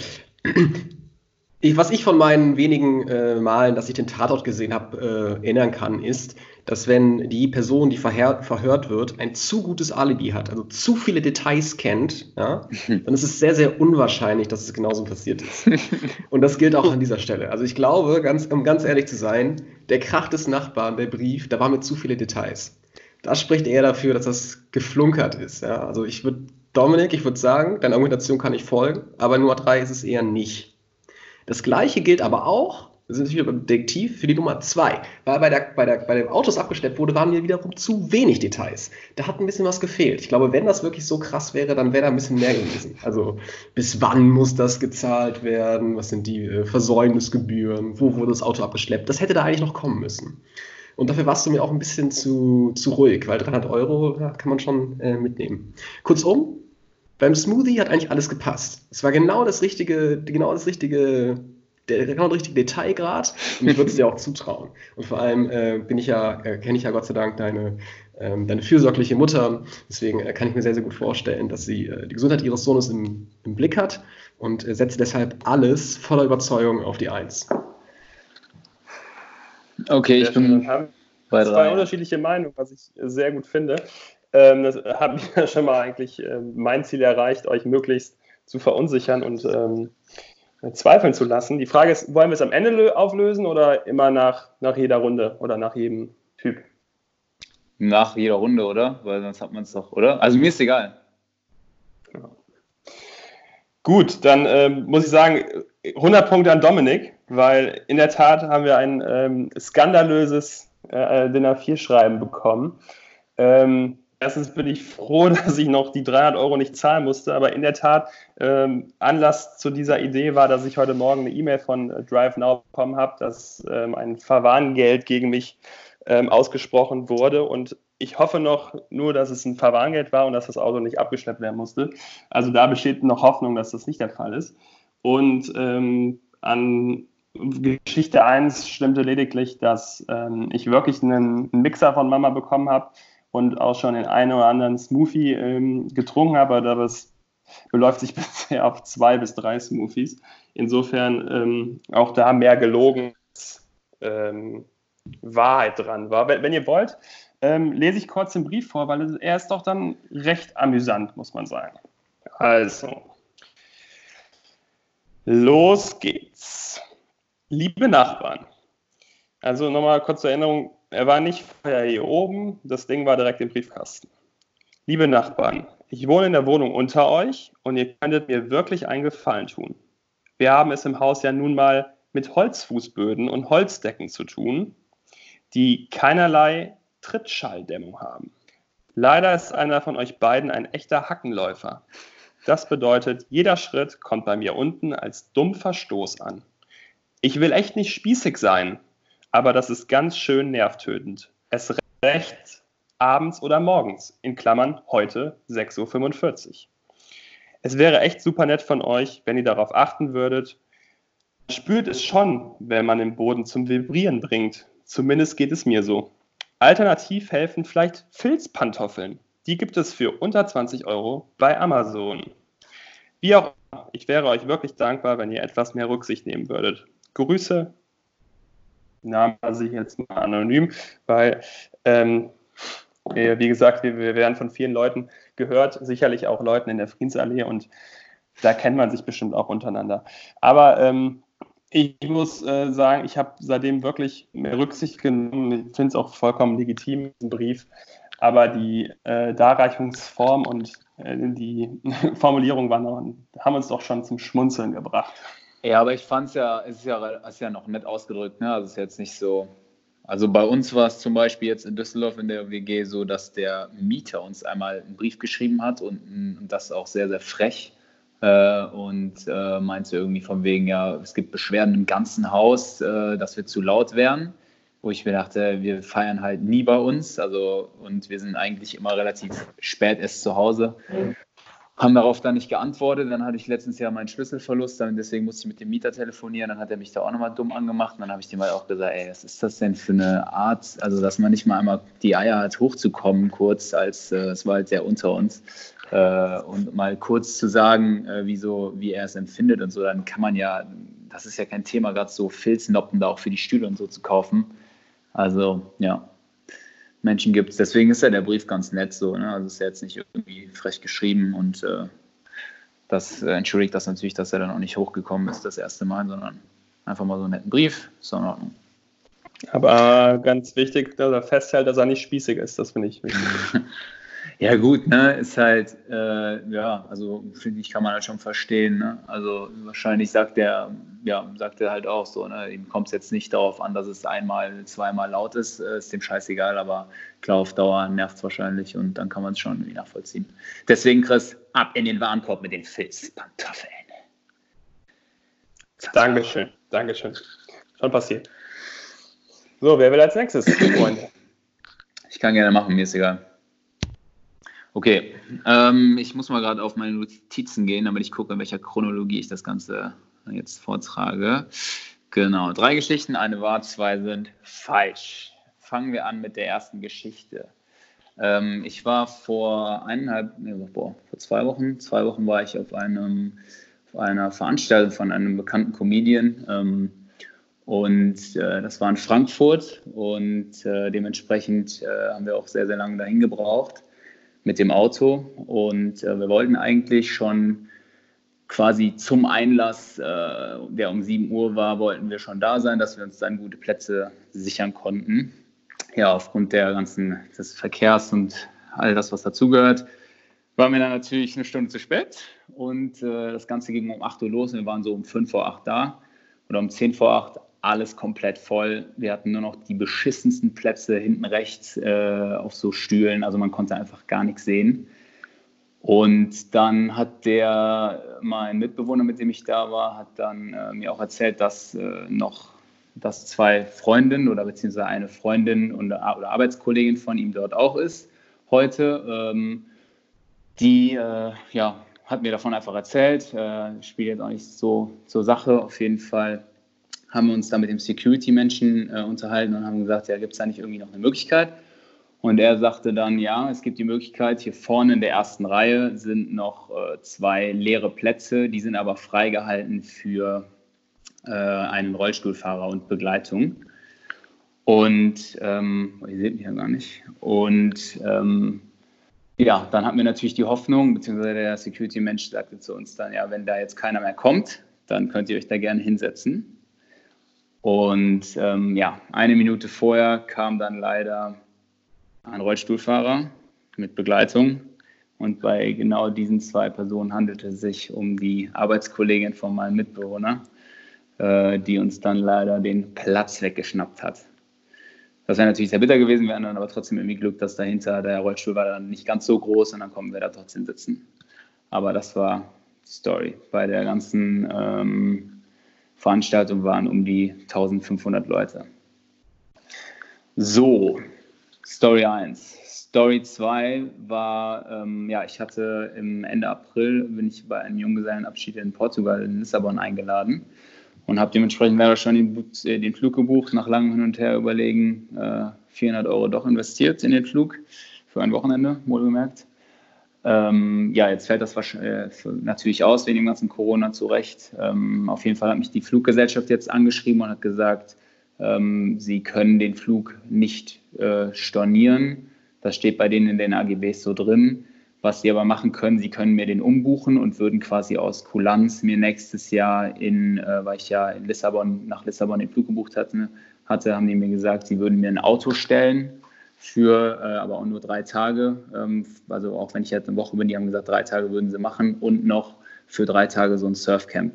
Ich, was ich von meinen wenigen äh, Malen, dass ich den Tatort gesehen habe, äh, erinnern kann, ist, dass wenn die Person, die verhör, verhört wird, ein zu gutes Alibi hat, also zu viele Details kennt, ja, (laughs) dann ist es sehr, sehr unwahrscheinlich, dass es genauso passiert ist. Und das gilt auch an dieser Stelle. Also ich glaube, ganz, um ganz ehrlich zu sein, der Krach des Nachbarn, der Brief, da waren mir zu viele Details. Das spricht eher dafür, dass das geflunkert ist. Ja? Also ich würde, Dominik, ich würde sagen, deine Argumentation kann ich folgen, aber Nummer drei ist es eher nicht. Das gleiche gilt aber auch, wir sind wieder beim Detektiv, für die Nummer zwei. Weil bei, der, bei, der, bei dem Autos abgeschleppt wurde, waren mir wiederum zu wenig Details. Da hat ein bisschen was gefehlt. Ich glaube, wenn das wirklich so krass wäre, dann wäre da ein bisschen mehr gewesen. Also bis wann muss das gezahlt werden? Was sind die äh, Versäumnisgebühren? Wo wurde das Auto abgeschleppt? Das hätte da eigentlich noch kommen müssen. Und dafür warst du mir auch ein bisschen zu, zu ruhig, weil 300 Euro ja, kann man schon äh, mitnehmen. Kurzum, beim Smoothie hat eigentlich alles gepasst. Es war genau das richtige, genau das richtige, der genau der richtige Detailgrad und ich würde es dir auch zutrauen. Und vor allem äh, bin ich ja, äh, kenne ich ja Gott sei Dank deine, ähm, deine fürsorgliche Mutter. Deswegen äh, kann ich mir sehr, sehr gut vorstellen, dass sie äh, die Gesundheit ihres Sohnes im, im Blick hat und äh, setze deshalb alles voller Überzeugung auf die Eins. Okay, ich bin bei zwei drei. unterschiedliche Meinungen, was ich sehr gut finde. Ähm, das hat (laughs) mir schon mal eigentlich äh, mein Ziel erreicht, euch möglichst zu verunsichern und ähm, zweifeln zu lassen. Die Frage ist, wollen wir es am Ende auflösen oder immer nach, nach jeder Runde oder nach jedem Typ? Nach jeder Runde, oder? Weil sonst hat man es doch, oder? Also mir ist egal. Gut, dann ähm, muss ich sagen, 100 Punkte an Dominik, weil in der Tat haben wir ein ähm, skandalöses äh, DIN A4-Schreiben bekommen. Ähm, erstens bin ich froh, (laughs) dass ich noch die 300 Euro nicht zahlen musste, aber in der Tat, ähm, Anlass zu dieser Idee war, dass ich heute Morgen eine E-Mail von äh, Drive Now bekommen habe, dass ähm, ein Verwarngeld gegen mich ähm, ausgesprochen wurde und ich hoffe noch nur, dass es ein Verwarngeld war und dass das Auto nicht abgeschleppt werden musste. Also da besteht noch Hoffnung, dass das nicht der Fall ist. Und ähm, an Geschichte 1 stimmte lediglich, dass ähm, ich wirklich einen, einen, Mixer von Mama bekommen habe und auch schon den einen oder anderen Smoothie ähm, getrunken habe, aber das beläuft sich (laughs) bisher auf zwei bis drei Smoothies. Insofern ähm, auch da mehr gelogen als ähm, Wahrheit dran war. Wenn, wenn ihr wollt, ähm, lese ich kurz den Brief vor, weil er ist doch dann recht amüsant, muss man sagen. Also, los geht's. Liebe Nachbarn, also nochmal kurz zur Erinnerung, er war nicht vorher hier oben, das Ding war direkt im Briefkasten. Liebe Nachbarn, ich wohne in der Wohnung unter euch und ihr könntet mir wirklich einen Gefallen tun. Wir haben es im Haus ja nun mal mit Holzfußböden und Holzdecken zu tun, die keinerlei Trittschalldämmung haben. Leider ist einer von euch beiden ein echter Hackenläufer. Das bedeutet, jeder Schritt kommt bei mir unten als dumpfer Stoß an. Ich will echt nicht spießig sein, aber das ist ganz schön nervtötend. Es recht abends oder morgens, in Klammern heute 6.45 Uhr. Es wäre echt super nett von euch, wenn ihr darauf achten würdet. Man spürt es schon, wenn man den Boden zum Vibrieren bringt. Zumindest geht es mir so. Alternativ helfen vielleicht Filzpantoffeln. Die gibt es für unter 20 Euro bei Amazon. Wie auch immer, ich wäre euch wirklich dankbar, wenn ihr etwas mehr Rücksicht nehmen würdet. Grüße. Name sich jetzt mal anonym, weil, ähm, wie gesagt, wir, wir werden von vielen Leuten gehört, sicherlich auch Leuten in der Friedensallee und da kennt man sich bestimmt auch untereinander. Aber ähm, ich muss äh, sagen, ich habe seitdem wirklich mehr Rücksicht genommen. Ich finde es auch vollkommen legitim, diesen Brief. Aber die äh, Darreichungsform und äh, die (laughs) Formulierung waren noch, haben uns doch schon zum Schmunzeln gebracht. Ja, aber ich fand es ja, es ist ja, ist ja noch nett ausgedrückt. Ne? Also es ist jetzt nicht so. Also bei uns war es zum Beispiel jetzt in Düsseldorf in der WG so, dass der Mieter uns einmal einen Brief geschrieben hat und, und das auch sehr, sehr frech äh, und äh, meinte irgendwie von wegen, ja, es gibt Beschwerden im ganzen Haus, äh, dass wir zu laut wären. Wo ich mir dachte, wir feiern halt nie bei uns, also und wir sind eigentlich immer relativ spät erst zu Hause. Haben darauf dann nicht geantwortet. Dann hatte ich letztens ja meinen Schlüsselverlust, dann deswegen musste ich mit dem Mieter telefonieren. Dann hat er mich da auch nochmal dumm angemacht. Und dann habe ich dem halt auch gesagt, ey, was ist das denn für eine Art, also dass man nicht mal einmal die Eier hat, hochzukommen kurz, als äh, es war halt sehr unter uns äh, und mal kurz zu sagen, äh, wie, so, wie er es empfindet und so, dann kann man ja, das ist ja kein Thema, gerade so Filznoppen da auch für die Stühle und so zu kaufen. Also ja, Menschen gibt es. Deswegen ist ja der Brief ganz nett so. Ne? Also ist ja jetzt nicht irgendwie frech geschrieben und äh, das äh, entschuldigt das natürlich, dass er dann auch nicht hochgekommen ist das erste Mal, sondern einfach mal so einen netten Brief. Ist in Ordnung. Aber ganz wichtig, dass er festhält, dass er nicht spießig ist. Das finde ich wichtig. (laughs) Ja, gut, ne, ist halt, äh, ja, also finde ich, kann man halt schon verstehen. Ne? Also wahrscheinlich sagt er, ja, sagt er halt auch so, ne, ihm kommt es jetzt nicht darauf an, dass es einmal, zweimal laut ist, äh, ist dem scheißegal, aber klar, auf Dauer nervt es wahrscheinlich und dann kann man es schon irgendwie nachvollziehen. Deswegen, Chris, ab in den Warenkorb mit den Filzpantoffeln. Dankeschön, Dankeschön. Schon passiert. So, wer will als nächstes, Freunde? Ich kann gerne machen, mir ist egal. Okay, ähm, ich muss mal gerade auf meine Notizen gehen, damit ich gucke, in welcher Chronologie ich das Ganze jetzt vortrage. Genau, drei Geschichten, eine wahr, zwei sind falsch. Fangen wir an mit der ersten Geschichte. Ähm, ich war vor eineinhalb, nee, boah, vor zwei Wochen, zwei Wochen war ich auf, einem, auf einer Veranstaltung von einem bekannten Comedian. Ähm, und äh, das war in Frankfurt und äh, dementsprechend äh, haben wir auch sehr, sehr lange dahin gebraucht. Mit dem Auto. Und äh, wir wollten eigentlich schon quasi zum Einlass, äh, der um 7 Uhr war, wollten wir schon da sein, dass wir uns dann gute Plätze sichern konnten. Ja, aufgrund der ganzen des Verkehrs und all das, was dazugehört, waren wir dann natürlich eine Stunde zu spät. Und äh, das Ganze ging um 8 Uhr los. Und wir waren so um 5 vor 8 da oder um 10 vor 8, alles komplett voll. Wir hatten nur noch die beschissensten Plätze hinten rechts äh, auf so Stühlen, also man konnte einfach gar nichts sehen. Und dann hat der, mein Mitbewohner, mit dem ich da war, hat dann äh, mir auch erzählt, dass äh, noch dass zwei Freundinnen oder beziehungsweise eine Freundin und, oder Arbeitskollegin von ihm dort auch ist heute. Ähm, die äh, ja, hat mir davon einfach erzählt, äh, spielt jetzt auch nicht so zur Sache. Auf jeden Fall haben wir uns da mit dem Security-Menschen äh, unterhalten und haben gesagt, ja, gibt es da nicht irgendwie noch eine Möglichkeit? Und er sagte dann, ja, es gibt die Möglichkeit, hier vorne in der ersten Reihe sind noch äh, zwei leere Plätze, die sind aber freigehalten für äh, einen Rollstuhlfahrer und Begleitung. Und, ähm, oh, ihr seht mich ja gar nicht. Und ähm, ja, dann hatten wir natürlich die Hoffnung, beziehungsweise der Security-Mensch sagte zu uns dann, ja, wenn da jetzt keiner mehr kommt, dann könnt ihr euch da gerne hinsetzen. Und ähm, ja, eine Minute vorher kam dann leider ein Rollstuhlfahrer mit Begleitung. Und bei genau diesen zwei Personen handelte es sich um die Arbeitskollegin von meinem Mitbewohner, äh, die uns dann leider den Platz weggeschnappt hat. Das wäre natürlich sehr bitter gewesen, wir hatten dann aber trotzdem irgendwie Glück, dass dahinter der Rollstuhl war dann nicht ganz so groß und dann konnten wir da trotzdem sitzen. Aber das war die Story. Bei der ganzen ähm, Veranstaltung waren um die 1500 Leute. So, Story 1. Story 2 war, ähm, ja, ich hatte im Ende April, bin ich bei einem Junggesellenabschied in Portugal, in Lissabon eingeladen und habe dementsprechend leider schon den, äh, den, Flug gebucht, nach langem Hin und Her überlegen, äh, 400 Euro doch investiert in den Flug für ein Wochenende, wohlgemerkt. Ähm, ja, jetzt fällt das äh, natürlich aus wegen dem ganzen Corona zurecht. Ähm, auf jeden Fall hat mich die Fluggesellschaft jetzt angeschrieben und hat gesagt, ähm, sie können den Flug nicht äh, stornieren. Das steht bei denen in den AGBs so drin. Was sie aber machen können, sie können mir den umbuchen und würden quasi aus Kulanz mir nächstes Jahr in, äh, weil ich ja in Lissabon, nach Lissabon den Flug gebucht hatte, hatte, haben die mir gesagt, sie würden mir ein Auto stellen für äh, aber auch nur drei Tage. Ähm, also auch wenn ich jetzt eine Woche bin, die haben gesagt, drei Tage würden sie machen und noch für drei Tage so ein Surfcamp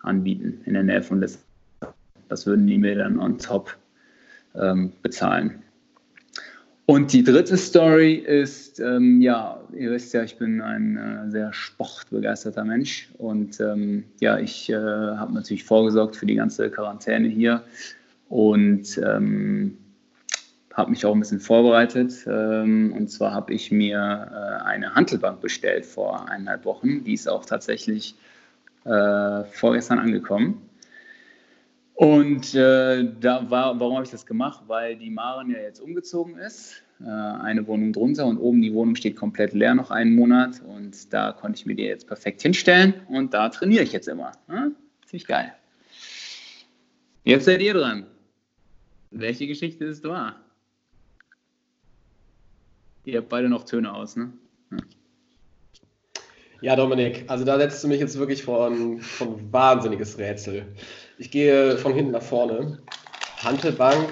anbieten in der Nähe von Lissabon. Das würden die mir dann on top ähm, bezahlen. Und die dritte Story ist, ähm, ja, ihr wisst ja, ich bin ein äh, sehr sportbegeisterter Mensch und ähm, ja, ich äh, habe natürlich vorgesorgt für die ganze Quarantäne hier und ähm, habe mich auch ein bisschen vorbereitet. Ähm, und zwar habe ich mir äh, eine Handelbank bestellt vor eineinhalb Wochen. Die ist auch tatsächlich äh, vorgestern angekommen. Und äh, da war, warum habe ich das gemacht? Weil die Maren ja jetzt umgezogen ist, eine Wohnung drunter und oben die Wohnung steht komplett leer noch einen Monat und da konnte ich mir die jetzt perfekt hinstellen und da trainiere ich jetzt immer. Ja? Ziemlich geil. Jetzt seid ihr dran. Welche Geschichte ist wahr? Ihr habt beide noch Töne aus, ne? Ja. Ja, Dominik, also da setzt du mich jetzt wirklich vor ein, vor ein wahnsinniges Rätsel. Ich gehe von hinten nach vorne. Hantelbank,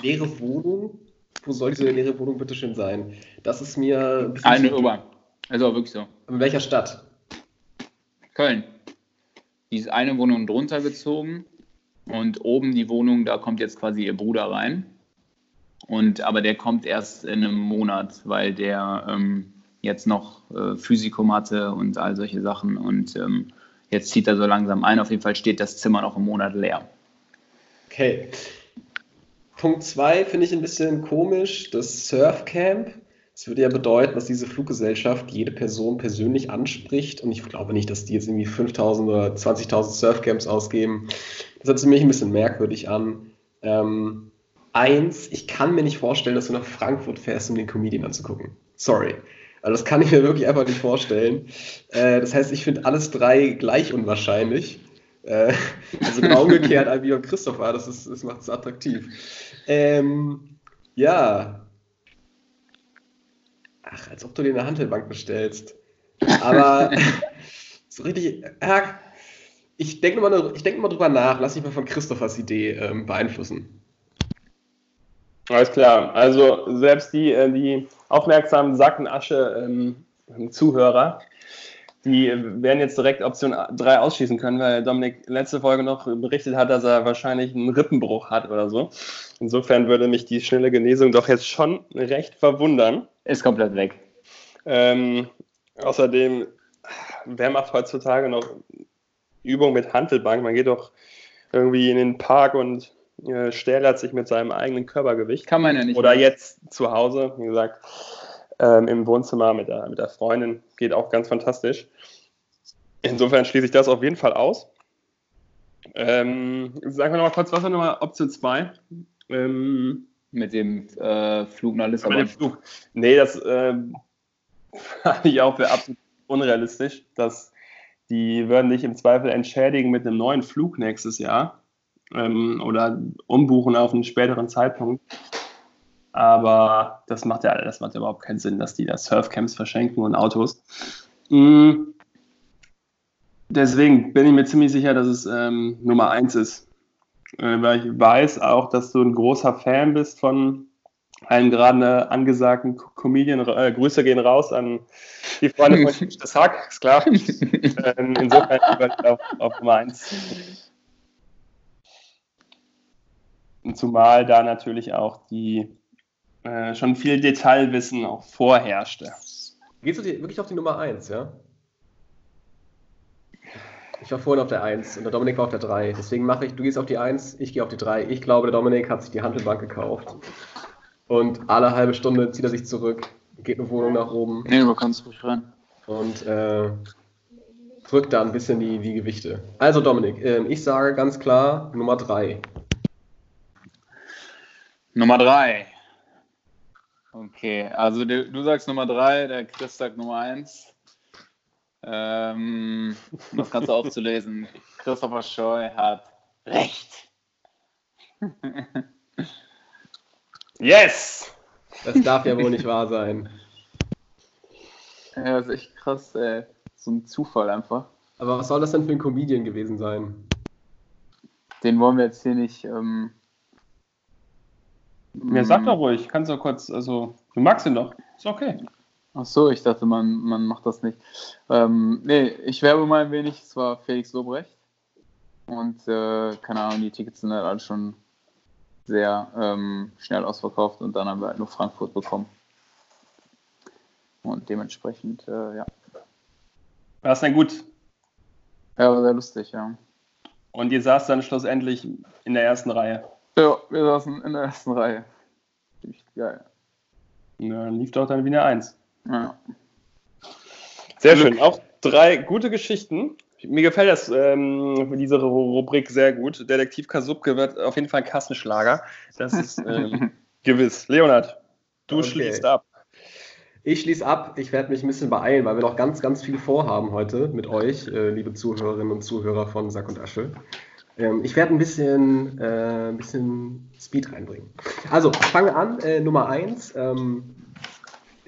leere Wohnung. Wo soll diese leere Wohnung bitte schön sein? Das ist mir. ein Eine Ober. Also wirklich so. In welcher Stadt? Köln. Die ist eine Wohnung drunter gezogen und oben die Wohnung, da kommt jetzt quasi ihr Bruder rein. Und aber der kommt erst in einem Monat, weil der ähm, jetzt noch äh, Physikum hatte und all solche Sachen. Und ähm, jetzt zieht er so langsam ein. Auf jeden Fall steht das Zimmer noch einen Monat leer. Okay. Punkt 2 finde ich ein bisschen komisch. Das Surfcamp. Das würde ja bedeuten, dass diese Fluggesellschaft jede Person persönlich anspricht. Und ich glaube nicht, dass die jetzt irgendwie 5000 oder 20.000 Surfcamps ausgeben. Das hört sich mich ein bisschen merkwürdig an. Ähm, eins, ich kann mir nicht vorstellen, dass du nach Frankfurt fährst, um den Comedian anzugucken. Sorry. Also das kann ich mir wirklich einfach nicht vorstellen. Äh, das heißt, ich finde alles drei gleich unwahrscheinlich. Äh, also genau umgekehrt (laughs) wie bei Christopher, das, ist, das macht es attraktiv. Ähm, ja. Ach, als ob du dir eine Handelbank bestellst. Aber (laughs) so richtig, ja, ich denke mal, ich denk mal drüber nach. Lass mich mal von Christophers Idee ähm, beeinflussen. Alles klar. Also selbst die, äh, die aufmerksamen Sackenasche ähm, Zuhörer, die werden jetzt direkt Option 3 ausschließen können, weil Dominik letzte Folge noch berichtet hat, dass er wahrscheinlich einen Rippenbruch hat oder so. Insofern würde mich die schnelle Genesung doch jetzt schon recht verwundern. Ist komplett weg. Ähm, außerdem, wer macht heutzutage noch Übung mit Handelbank? Man geht doch irgendwie in den Park und äh, stählert sich mit seinem eigenen Körpergewicht. Kann man ja nicht. Oder machen. jetzt zu Hause, wie gesagt, ähm, im Wohnzimmer mit der, mit der Freundin. Geht auch ganz fantastisch. Insofern schließe ich das auf jeden Fall aus. Ähm, sagen wir noch mal kurz, was war nochmal Option 2? Ähm, Mit dem äh, Flug nach Lissabon. den Flug. Nee, das ähm, (laughs) halte ich auch für absolut unrealistisch. Dass die würden dich im Zweifel entschädigen mit einem neuen Flug nächstes Jahr ähm, oder umbuchen auf einen späteren Zeitpunkt. Aber das macht ja das macht ja überhaupt keinen Sinn, dass die da Surfcamps verschenken und Autos. Mm. Deswegen bin ich mir ziemlich sicher, dass es ähm, Nummer eins ist. Äh, weil ich weiß auch, dass du ein großer Fan bist von einem gerade angesagten Co- Comedian. Äh, Grüße gehen raus an die Freunde von (laughs) das Hack, ist klar. (laughs) ähm, insofern auf, auf Nummer eins. Und Zumal da natürlich auch die äh, schon viel Detailwissen auch vorherrschte. Gehst du dir wirklich auf die Nummer 1, ja? Ich war vorhin auf der 1 und der Dominik war auf der 3. Deswegen mache ich, du gehst auf die 1, ich gehe auf die 3. Ich glaube, der Dominik hat sich die Handelbank gekauft. Und alle halbe Stunde zieht er sich zurück, geht eine Wohnung nach oben Nee, du kannst ruhig rein. und äh, drückt da ein bisschen die, die Gewichte. Also Dominik, ähm, ich sage ganz klar Nummer 3. Nummer drei. Okay, also du, du sagst Nummer drei, der Chris sagt Nummer eins. Ähm, um das Ganze (laughs) aufzulesen. Christopher Scheu hat recht. (laughs) Yes! Das darf ja wohl nicht wahr sein. Ja, das ist echt krass, ey. So ein Zufall einfach. Aber was soll das denn für ein Comedian gewesen sein? Den wollen wir jetzt hier nicht. Ähm, Mir sag doch ruhig, kannst du kurz, also, du magst ihn doch. Ist okay. Ach so, ich dachte, man, man macht das nicht. Ähm, nee, ich werbe mal ein wenig. Es war Felix Lobrecht. Und äh, keine Ahnung, die Tickets sind halt alle schon sehr ähm, schnell ausverkauft und dann haben wir halt nur Frankfurt bekommen. Und dementsprechend, äh, ja. War es denn gut? Ja, war sehr lustig, ja. Und ihr saßt dann schlussendlich in der ersten Reihe. Ja, wir saßen in der ersten Reihe. Ziemlich geil. Na, dann lief doch dann wieder eins. Ja. Sehr schön. Auch drei gute Geschichten. Mir gefällt das, ähm, diese Ru- Rubrik sehr gut. Detektiv Kasubke wird auf jeden Fall ein Kassenschlager. Das ist (laughs) ähm, gewiss. Leonard, du Okay. schließt ab. Ich schließe ab. Ich werde mich ein bisschen beeilen, weil wir noch ganz, ganz viel vorhaben heute mit euch, äh, liebe Zuhörerinnen und Zuhörer von Sack und Asche. Ähm, ich werde ein bisschen, äh, ein bisschen Speed reinbringen. Also, fangen wir an. Äh, Nummer eins. Ähm,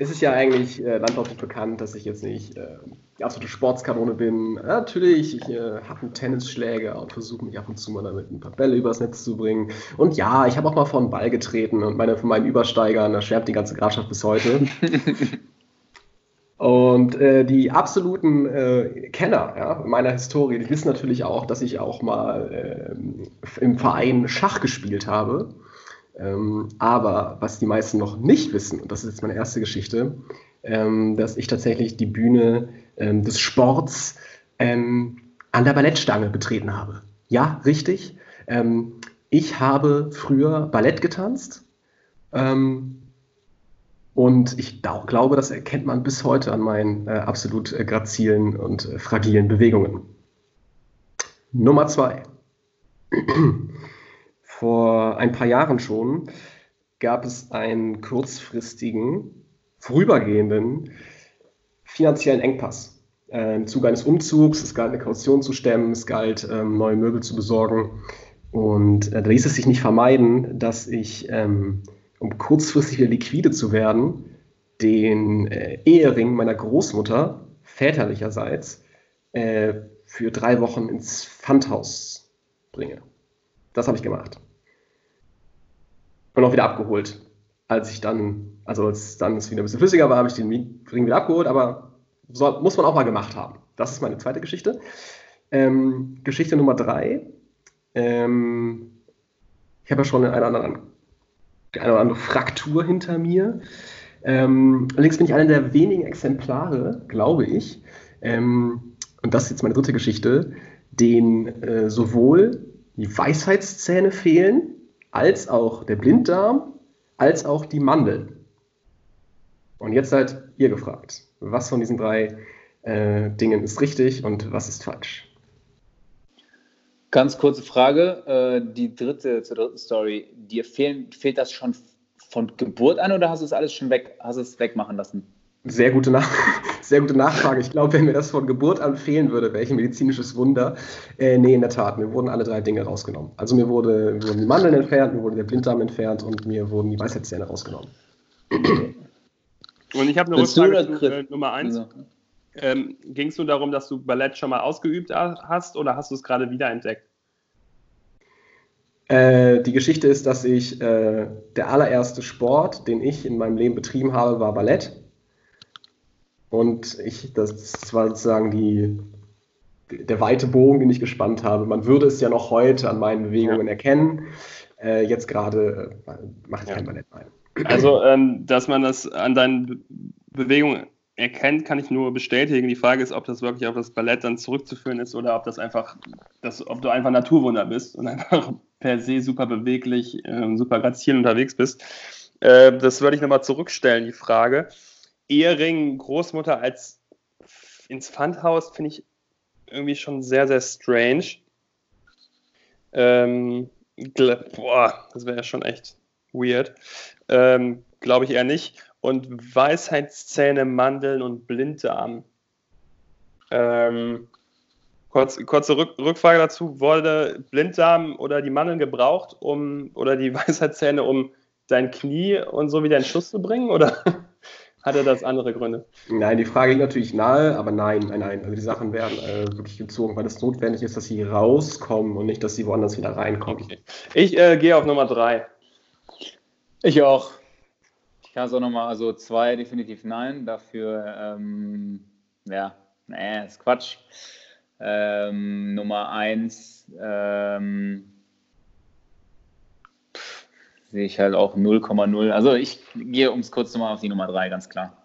es ist ja eigentlich äh, landläufig bekannt, dass ich jetzt nicht äh, die absolute Sportskanone bin. Äh, natürlich, ich äh, habe einen Tennisschläger und versuche mich ab und zu mal damit ein paar Bälle übers Netz zu bringen. Und ja, ich habe auch mal vor einen Ball getreten und meine, von meinen Übersteigern, da schwärmt die ganze Grafschaft bis heute. (laughs) Und äh, die absoluten äh, Kenner ja, meiner Historie, die wissen natürlich auch, dass ich auch mal ähm, im Verein Schach gespielt habe. Ähm, aber was die meisten noch nicht wissen, und das ist jetzt meine erste Geschichte, ähm, dass ich tatsächlich die Bühne ähm, des Sports ähm, an der Ballettstange betreten habe. Ja, richtig. Ähm, ich habe früher Ballett getanzt. Ähm, und ich glaube, das erkennt man bis heute an meinen äh, absolut äh, grazilen und äh, fragilen Bewegungen. Nummer zwei. (clears throat) Vor ein paar Jahren schon gab es einen kurzfristigen, vorübergehenden finanziellen Engpass. Äh, Im Zuge eines Umzugs, es galt eine Kaution zu stemmen, es galt ähm, neue Möbel zu besorgen. Und äh, da ließ es sich nicht vermeiden, dass ich, ähm, um kurzfristig wieder liquide zu werden, den äh, Ehering meiner Großmutter väterlicherseits äh, für drei Wochen ins Pfandhaus bringe. Das habe ich gemacht. Und auch wieder abgeholt. Als ich dann, also als dann es wieder ein bisschen flüssiger war, habe ich den Ring wieder abgeholt, aber soll, muss man auch mal gemacht haben. Das ist meine zweite Geschichte. Ähm, Geschichte Nummer drei. Ähm, ich habe ja schon eine oder andere, eine oder andere Fraktur hinter mir. Ähm, allerdings bin ich einer der wenigen Exemplare, glaube ich, ähm, und das ist jetzt meine dritte Geschichte, denen äh, sowohl die Weisheitszähne fehlen, als auch der Blinddarm, als auch die Mandel. Und jetzt seid ihr gefragt, was von diesen drei äh, Dingen ist richtig und was ist falsch? Ganz kurze Frage, äh, die dritte zur dritten Story. Dir fehlen, fehlt das schon von Geburt an oder hast du es alles schon weg, hast es wegmachen lassen? Sehr gute, Nach (laughs) sehr gute Nachfrage. Ich glaube, wenn mir das von Geburt an fehlen würde, welch medizinisches Wunder. Äh, nee, in der Tat, mir wurden alle drei Dinge rausgenommen. Also mir, wurde, mir wurden die Mandeln entfernt, mir wurde der Blinddarm entfernt und mir wurden die Weisheitszähne rausgenommen. Und ich habe eine Rückfrage zu äh, Nummer eins. Also, Ähm, Ging es nur darum, dass du Ballett schon mal ausgeübt hast oder hast du es gerade wiederentdeckt? Äh, die Geschichte ist, dass ich äh, der allererste Sport, den ich in meinem Leben betrieben habe, war Ballett. Und ich, das war sozusagen die, der weite Bogen, den ich gespannt habe. Man würde es ja noch heute an meinen Bewegungen erkennen. Äh, jetzt gerade äh, mache ich Ja. kein Ballett mehr. Also, ähm, dass man das an deinen Be Bewegungen erkennt, kann ich nur bestätigen. Die Frage ist, ob das wirklich auf das Ballett dann zurückzuführen ist oder ob das einfach, dass, ob du einfach Naturwunder bist und (laughs) einfach per se super beweglich, ähm, super grazil unterwegs bist. Äh, das würde ich nochmal zurückstellen, die Frage. Ehering, Großmutter als ins Pfandhaus finde ich irgendwie schon sehr, sehr strange. Ähm, boah, das wäre ja schon echt weird. Ähm, Glaube ich eher nicht. Und Weisheitszähne, Mandeln und Blinddarm. Ähm, kurz, kurze Rück, Rückfrage dazu: Wurde Blinddarm oder die Mandeln gebraucht, um oder die (laughs) Weisheitszähne, um dein Knie und so wieder in Schuss zu bringen? Oder (laughs) hatte das andere Gründe? Nein, die Frage liegt natürlich nahe, aber nein, nein, nein. Also die Sachen werden äh, wirklich gezogen, weil es notwendig ist, dass sie rauskommen und nicht, dass sie woanders wieder reinkommen. Okay. Ich äh, gehe auf Nummer drei. ich auch. Ich kann es auch nochmal, also zwei definitiv nein, dafür, ähm, ja, nee, ist Quatsch. Ähm, Nummer eins, ähm, sehe ich halt auch 0,0. Also ich gehe, um es kurz machen, auf die Nummer drei, ganz klar.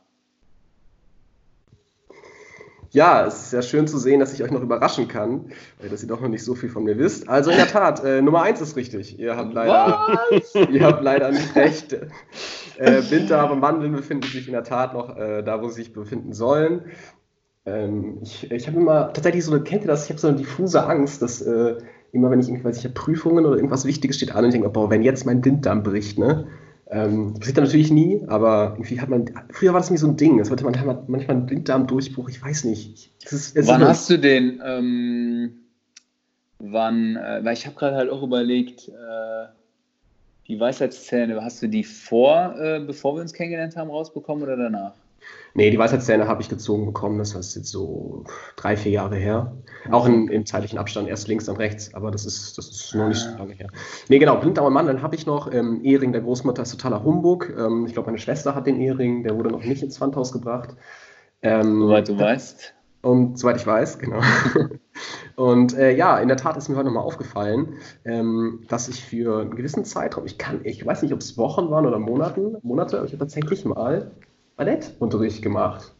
Ja, es ist ja schön zu sehen, dass ich euch noch überraschen kann, weil dass ihr doch noch nicht so viel von mir wisst. Also in der Tat, äh, Nummer eins ist richtig. Ihr habt leider, ihr habt leider nicht recht. Äh, und Mandeln befinden sich in der Tat noch äh, da, wo sie sich befinden sollen. Ähm, ich ich habe immer tatsächlich so eine, kennt ihr das? Ich habe so eine diffuse Angst, dass äh, immer, wenn ich irgendwelche ich Prüfungen oder irgendwas Wichtiges steht an und ich denke, boah, wenn jetzt mein Blinddarm bricht, ne? Ähm, das passiert dann natürlich nie, aber irgendwie hat man, früher war das nie so ein Ding. Es hatte man hat man manchmal einen Blinddarmdurchbruch, ich weiß nicht. Es ist, es Wann ist hast du den? Ähm, wann? Äh, weil ich habe gerade halt auch überlegt, äh, die Weisheitszähne, hast du die vor, äh, bevor wir uns kennengelernt haben, rausbekommen oder danach? Nee, die Weisheitszähne habe ich gezogen bekommen, das ist jetzt so drei, vier Jahre her. Auch in, im zeitlichen Abstand, erst links, dann rechts, aber das ist, das ist noch nicht so lange her. Nee, genau, Blinddarm und Mandeln habe ich noch. Ähm, Ehering der Großmutter ist totaler Humbug. Ähm, ich glaube, meine Schwester hat den Ehering, der wurde noch nicht ins Pfandhaus gebracht. Ähm, Soweit du weißt. Und soweit ich weiß, genau. (laughs) Und äh, ja, in der Tat ist mir heute nochmal aufgefallen, ähm, dass ich für einen gewissen Zeitraum, ich kann, ich weiß nicht, ob es Wochen waren oder Monaten, Monate, aber ich habe tatsächlich mal Ballettunterricht gemacht.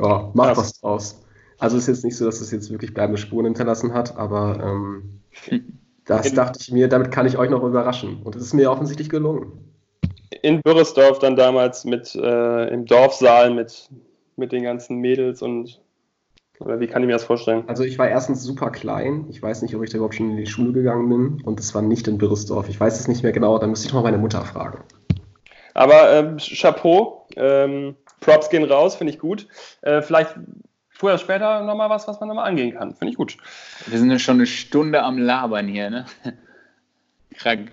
Ja, macht was draus. Also ist jetzt nicht so, dass es jetzt wirklich bleibende Spuren hinterlassen hat, aber ähm, (laughs) das dachte ich mir, damit kann ich euch noch überraschen. Und es ist mir offensichtlich gelungen. In Bürresdorf dann damals mit äh, im Dorfsaal mit, mit den ganzen Mädels und oder wie kann ich mir das vorstellen? Also ich war erstens super klein. Ich weiß nicht, ob ich da überhaupt schon in die Schule gegangen bin. Und es war nicht in Birresdorf. Ich weiß es nicht mehr genau. Da müsste ich mal meine Mutter fragen. Aber ähm, Chapeau, ähm, Props gehen raus, finde ich gut. Äh, vielleicht früher oder später nochmal was, was man nochmal angehen kann. Finde ich gut. Wir sind ja schon eine Stunde am Labern hier, ne? (laughs) Krank.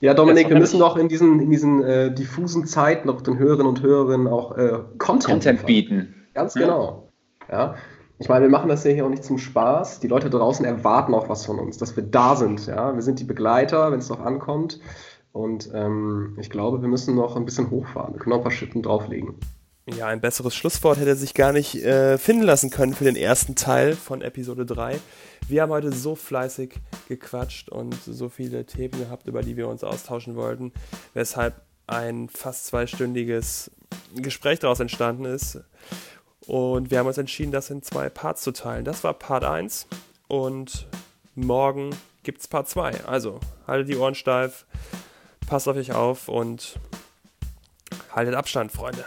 Ja, Dominik, wir noch müssen doch in diesen, in diesen äh, diffusen Zeiten noch den Hörerinnen und Hörern auch äh, Content, Content bieten. Ganz Ja. genau. Ja. Ich meine, wir machen das ja hier auch nicht zum Spaß. Die Leute draußen erwarten auch was von uns, dass wir da sind. Ja. Wir sind die Begleiter, wenn es doch ankommt. Und ähm, ich glaube, wir müssen noch ein bisschen hochfahren. Wir können noch ein paar Schippen drauflegen. Ja, ein besseres Schlusswort hätte sich gar nicht äh, finden lassen können für den ersten Teil von Episode 3. Wir haben heute so fleißig gequatscht und so viele Themen gehabt, über die wir uns austauschen wollten, weshalb ein fast zweistündiges Gespräch daraus entstanden ist. Und wir haben uns entschieden, das in zwei Parts zu teilen. Das war Part 1 und morgen gibt es Part 2. Also haltet die Ohren steif, passt auf euch auf und haltet Abstand, Freunde.